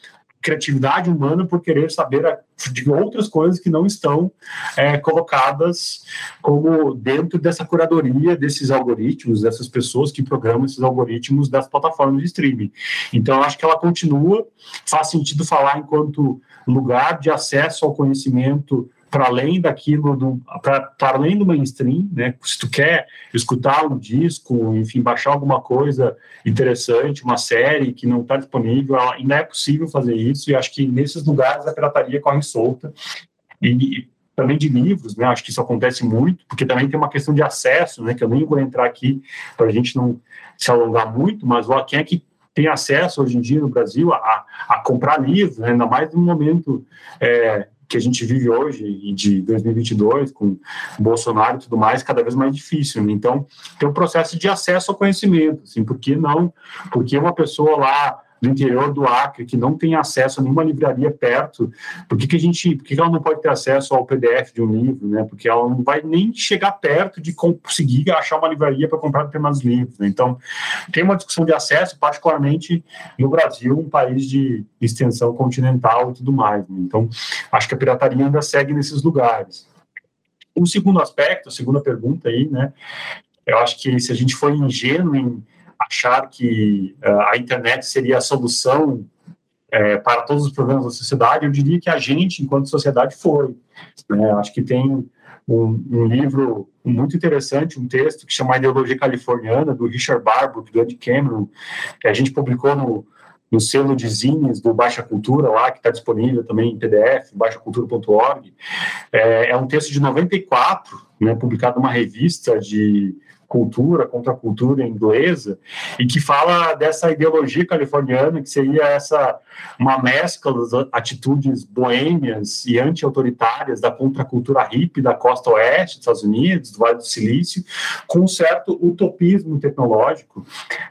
criatividade humana por querer saber de outras coisas que não estão é, colocadas como dentro dessa curadoria desses algoritmos, dessas pessoas que programam esses algoritmos das plataformas de streaming. Então, acho que ela continua, faz sentido falar enquanto lugar de acesso ao conhecimento para além daquilo, para além do mainstream, né? Se tu quer escutar um disco, enfim, baixar alguma coisa interessante, uma série que não está disponível, ainda é possível fazer isso, e acho que nesses lugares a pirataria corre solta. E, também de livros, né? Acho que isso acontece muito, porque também tem uma questão de acesso, né? Que eu nem vou entrar aqui para a gente não se alongar muito, mas ó, quem é que tem acesso hoje em dia no Brasil a, a comprar livros, né? ainda mais no momento é, que a gente vive hoje e de 2022 com Bolsonaro e tudo mais cada vez mais difícil. Né? Então tem um processo de acesso ao conhecimento, assim, por que não? Porque uma pessoa lá do interior do Acre que não tem acesso a nenhuma livraria perto, por que, que a gente, por que, que ela não pode ter acesso ao PDF de um livro, né? Porque ela não vai nem chegar perto de conseguir achar uma livraria para comprar determinados livros. Né? Então, tem uma discussão de acesso, particularmente no Brasil, um país de extensão continental e tudo mais. Né? Então, acho que a pirataria ainda segue nesses lugares. O segundo aspecto, a segunda pergunta aí, né? Eu acho que se a gente for ingênuo em achar que uh, a internet seria a solução é, para todos os problemas da sociedade, eu diria que a gente, enquanto sociedade, foi. Né? Acho que tem um, um, livro muito interessante, um texto que chama Ideologia Californiana, do Richard Barbour, do Ed Cameron, que a gente publicou no, no selo de zines do Baixa Cultura, lá, que está disponível também em PDF, baixacultura.org. É, é um texto de 94, né, publicado numa revista de cultura, contra a cultura inglesa, e que fala dessa ideologia californiana, que seria essa uma mescla das atitudes boêmias e anti-autoritárias da contracultura hippie da costa oeste dos Estados Unidos, do Vale do Silício, com um certo utopismo tecnológico,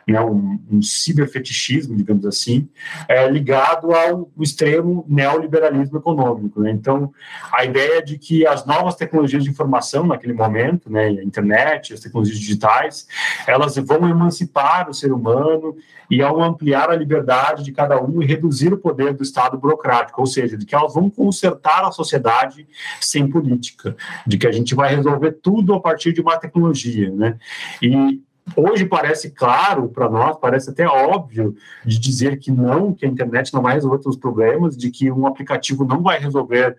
né, um, um ciberfetichismo, digamos assim, é, ligado ao extremo neoliberalismo econômico. Né? Então, a ideia de que as novas tecnologias de informação naquele momento, né, a internet, as tecnologias digitais, elas vão emancipar o ser humano e ao ampliar a liberdade de cada um e reduzir o poder do Estado burocrático, ou seja, de que elas vão consertar a sociedade sem política, de que a gente vai resolver tudo a partir de uma tecnologia, né? E hoje parece claro para nós, parece até óbvio de dizer que não, que a internet não vai resolver todos os problemas, de que um aplicativo não vai resolver,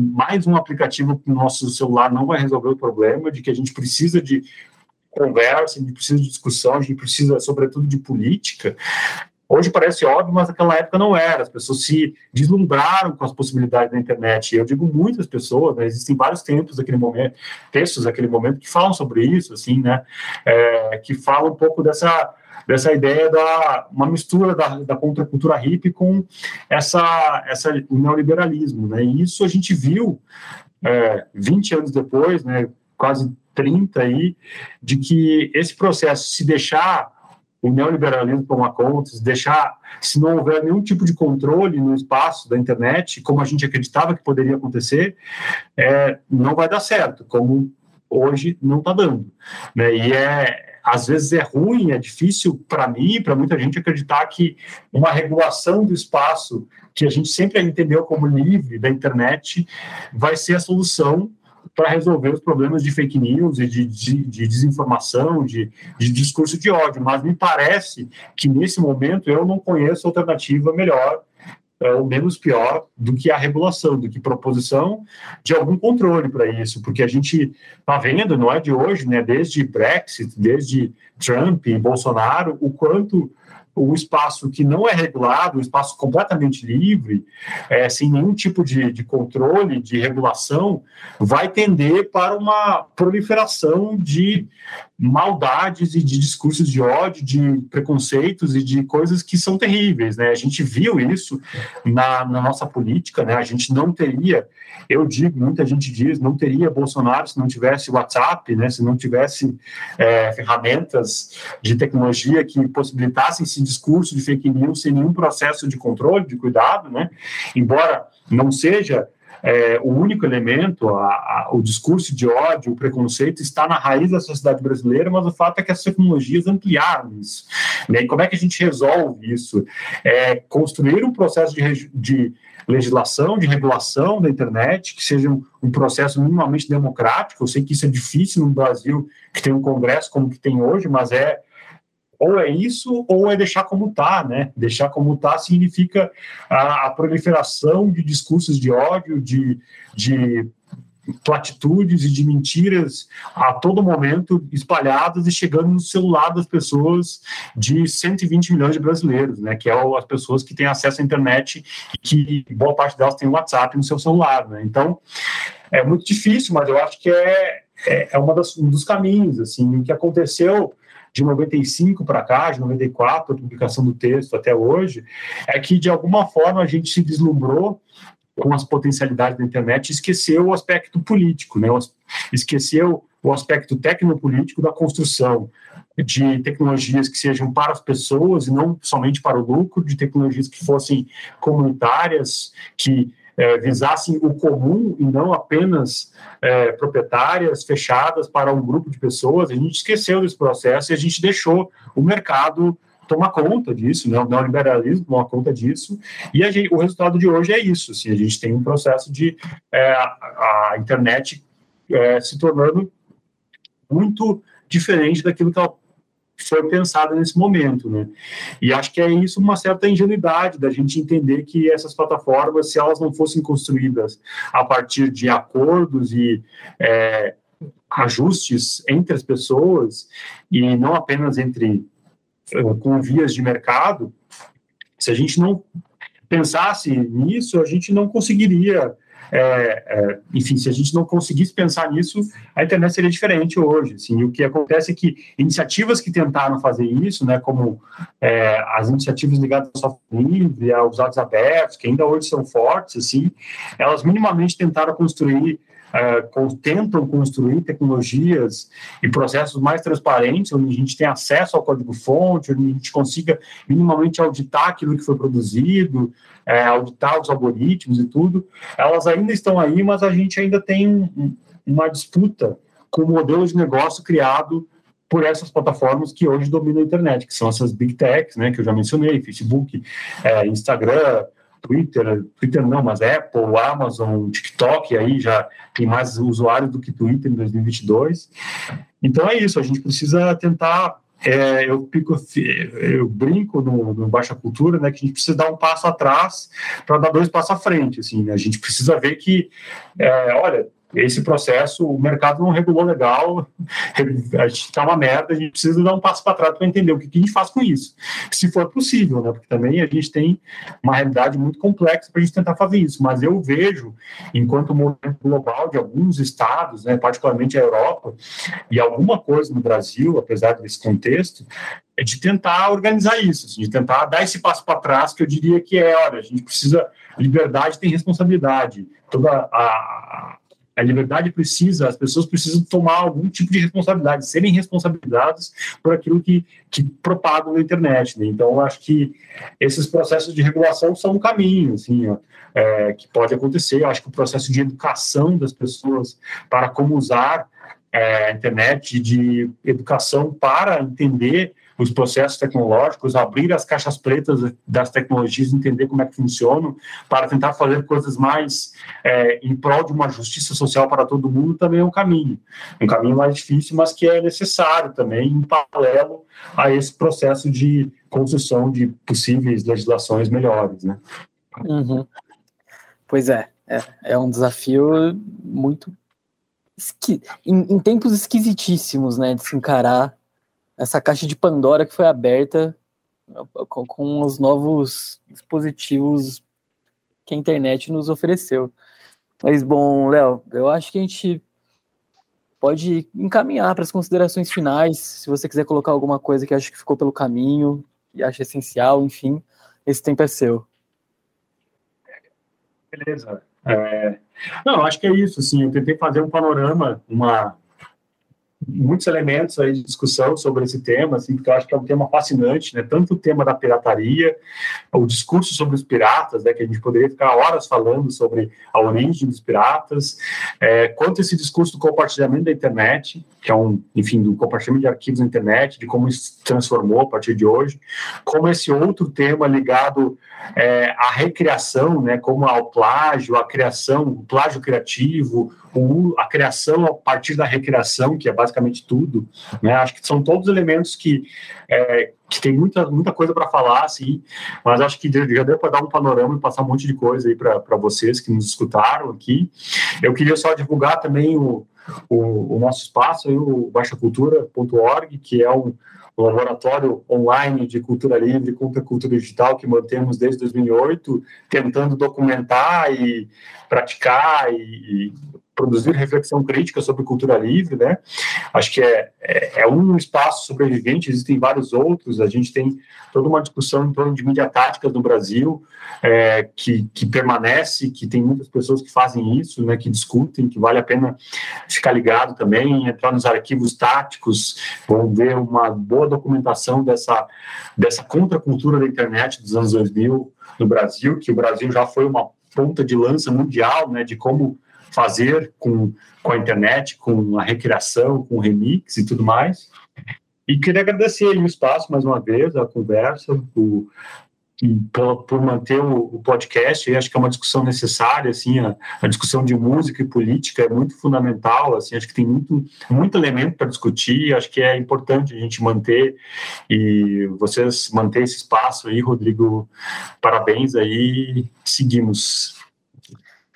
mais um aplicativo no nosso celular não vai resolver o problema, de que a gente precisa de conversa, a gente precisa de discussão, a gente precisa, sobretudo, de política. Hoje parece óbvio, mas naquela época não era. As pessoas se deslumbraram com as possibilidades da internet. Eu digo muitas pessoas, né, existem vários tempos daquele momento, textos daquele momento que falam sobre isso, assim, né, é, que falam um pouco dessa dessa ideia da uma mistura da, da contracultura hippie com essa essa o neoliberalismo, né? E isso a gente viu é, 20 anos depois, né, quase 30 aí, de que esse processo, se deixar o neoliberalismo tomar conta, se deixar, se não houver nenhum tipo de controle no espaço da internet, como a gente acreditava que poderia acontecer, é, não vai dar certo, como hoje não está dando. Né? E é, às vezes é ruim, é difícil para mim, para muita gente acreditar que uma regulação do espaço que a gente sempre entendeu como livre da internet vai ser a solução para resolver os problemas de fake news e de, de, de desinformação, de, de, discurso de ódio. Mas me parece que nesse momento eu não conheço alternativa melhor é, ou menos pior do que a regulação, do que proposição de algum controle para isso, porque a gente está vendo, não é de hoje, né, desde Brexit, desde Trump e Bolsonaro, o quanto o espaço que não é regulado, um espaço completamente livre, é, sem nenhum tipo de, de controle, de regulação, vai tender para uma proliferação de maldades e de discursos de ódio, de preconceitos e de coisas que são terríveis, né? A gente viu isso na, na nossa política, né? A gente não teria, eu digo, muita gente diz, não teria Bolsonaro se não tivesse WhatsApp, né? Se não tivesse é, ferramentas de tecnologia que possibilitassem esse discurso de fake news sem nenhum processo de controle, de cuidado, né? Embora não seja é, o único elemento, a, a, o discurso de ódio, o preconceito, está na raiz da sociedade brasileira, mas o fato é que as tecnologias ampliaram isso. Né? E como é que a gente resolve isso? É construir um processo de, de legislação, de regulação da internet, que seja um, um, processo minimamente democrático. Eu sei que isso é difícil no Brasil, que tem um Congresso como que tem hoje, mas é ou é isso ou é deixar como está, né? Deixar como está significa a, a, proliferação de discursos de ódio, de, de platitudes e de mentiras a todo momento espalhadas e chegando no celular das pessoas de 120 milhões de brasileiros, né, que é as pessoas que têm acesso à internet e que boa parte delas tem WhatsApp no seu celular, né? Então, é muito difícil, mas eu acho que é é, é uma das, um dos caminhos, assim, o que aconteceu de 95 para cá, de 94, a publicação do texto até hoje, é que de alguma forma a gente se deslumbrou com as potencialidades da internet e esqueceu o aspecto político, né? esqueceu o aspecto tecnopolítico da construção de tecnologias que sejam para as pessoas e não somente para o lucro, de tecnologias que fossem comunitárias, que é, visassem o comum e não apenas é, proprietárias fechadas para um grupo de pessoas. A gente esqueceu desse processo e a gente deixou o mercado tomar conta disso, né? o neoliberalismo tomar conta disso, e gente, o resultado de hoje é isso, assim, a gente tem um processo de é, a, a, internet é, se tornando muito diferente daquilo que ela foi pensada nesse momento, né? E acho que é isso uma certa ingenuidade da gente entender que essas plataformas, se elas não fossem construídas a partir de acordos e é, ajustes entre as pessoas e não apenas entre é, com vias de mercado, se a gente não pensasse nisso, a gente não conseguiria é, é, enfim, se a gente não conseguisse pensar nisso, a internet seria diferente hoje. Assim, o que acontece é que iniciativas que tentaram fazer isso, né, como é, as iniciativas ligadas ao software livre, aos dados abertos, que ainda hoje são fortes, assim, elas minimamente tentaram construir uh, tentam construir tecnologias e processos mais transparentes, onde a gente tem acesso ao código-fonte, onde a gente consiga minimamente auditar aquilo que foi produzido, é, auditar os algoritmos e tudo, elas ainda estão aí, mas a gente ainda tem um, uma disputa com o modelo de negócio criado por essas plataformas que hoje dominam a internet, que são essas big techs, né, que eu já mencionei, Facebook, é, Instagram, Twitter, Twitter não, mas Apple, Amazon, TikTok, aí já tem mais usuários do que Twitter em 2022. Então é isso, a gente precisa tentar é, eu, pico, eu brinco no, no, Baixa Cultura, né, que a gente precisa dar um passo atrás para dar dois passos à frente, assim, né, a gente precisa ver que, é, olha, esse processo, o mercado não regulou legal, a gente está uma merda, a gente precisa dar um passo para trás para entender o que, que, a gente faz com isso, se for possível, né? Porque também a gente tem uma realidade muito complexa para a gente tentar fazer isso. Mas eu vejo, enquanto movimento global de alguns estados, né, particularmente a Europa, e alguma coisa no Brasil, apesar desse contexto, é de tentar organizar isso, assim, de tentar dar esse passo para trás, que eu diria que é, olha, a gente precisa, liberdade tem responsabilidade, toda a, a liberdade precisa, as pessoas precisam tomar algum tipo de responsabilidade, serem responsabilizadas por aquilo que, que propagam na internet. Né? Então, eu acho que esses processos de regulação são um caminho, assim, ó, é, que pode acontecer. Eu acho que o processo de educação das pessoas para como usar é, a internet, de educação para entender os processos tecnológicos, abrir as caixas pretas das tecnologias, entender como é que funcionam, para tentar fazer coisas mais é, em prol de uma justiça social para todo mundo, também é um caminho. Um caminho mais difícil, mas que é necessário também, em paralelo a esse processo de construção de possíveis legislações melhores, né? Uhum. Pois é, é, é um desafio muito esqui... em, em tempos esquisitíssimos, né, de se encarar essa caixa de Pandora que foi aberta com, com os novos dispositivos que a internet nos ofereceu. Mas, bom, Léo, eu acho que a gente pode encaminhar para as considerações finais, se você quiser colocar alguma coisa que acha que ficou pelo caminho, e acha essencial, enfim, esse tempo é seu. Beleza. É... Não, acho que é isso, assim, eu tentei fazer um panorama, uma, muitos elementos aí de discussão sobre esse tema, assim, porque eu acho que é um tema fascinante, né? Tanto o tema da pirataria, o discurso sobre os piratas, né? Que a gente poderia ficar horas falando sobre a origem dos piratas, é, quanto esse discurso do compartilhamento da internet, que é um, enfim, do compartilhamento de arquivos na internet, de como isso se transformou a partir de hoje, como esse outro tema ligado é, à recriação, né? Como ao plágio, a criação, o plágio criativo, a criação a partir da recriação, que é basicamente tudo, né? Acho que são todos elementos que, é, que tem muita, muita coisa para falar, assim, mas acho que já deu para dar um panorama e passar um monte de coisa aí para vocês que nos escutaram aqui. Eu queria só divulgar também o, o, o nosso espaço, aí, o baixacultura.org, que é um laboratório online de cultura livre contra cultura digital que mantemos desde 2008, tentando documentar e praticar e, e produzir reflexão crítica sobre cultura livre, né? Acho que é, é, é, um espaço sobrevivente, existem vários outros, a gente tem toda uma discussão em torno de mídia táticas no Brasil, é, que, que permanece, que tem muitas pessoas que fazem isso, né, que discutem, que vale a pena ficar ligado também, entrar nos arquivos táticos, vão ver uma boa documentação dessa, dessa contracultura da internet dos anos 2000 no Brasil, que o Brasil já foi uma ponta de lança mundial, né, de como fazer com, com a internet, com a recriação, com o remix e tudo mais. E queria agradecer o espaço mais uma vez, a conversa, o, por, por, manter o, o podcast. Eu acho que é uma discussão necessária, assim, a, a, discussão de música e política é muito fundamental, assim, acho que tem muito, muito elemento para discutir, acho que é importante a gente manter e vocês manter esse espaço aí, Rodrigo, parabéns aí, seguimos.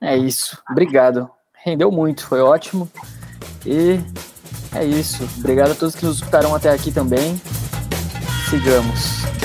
É isso. Obrigado. Rendeu muito, foi ótimo. E é isso. Obrigado a todos que nos escutaram até aqui também. Sigamos.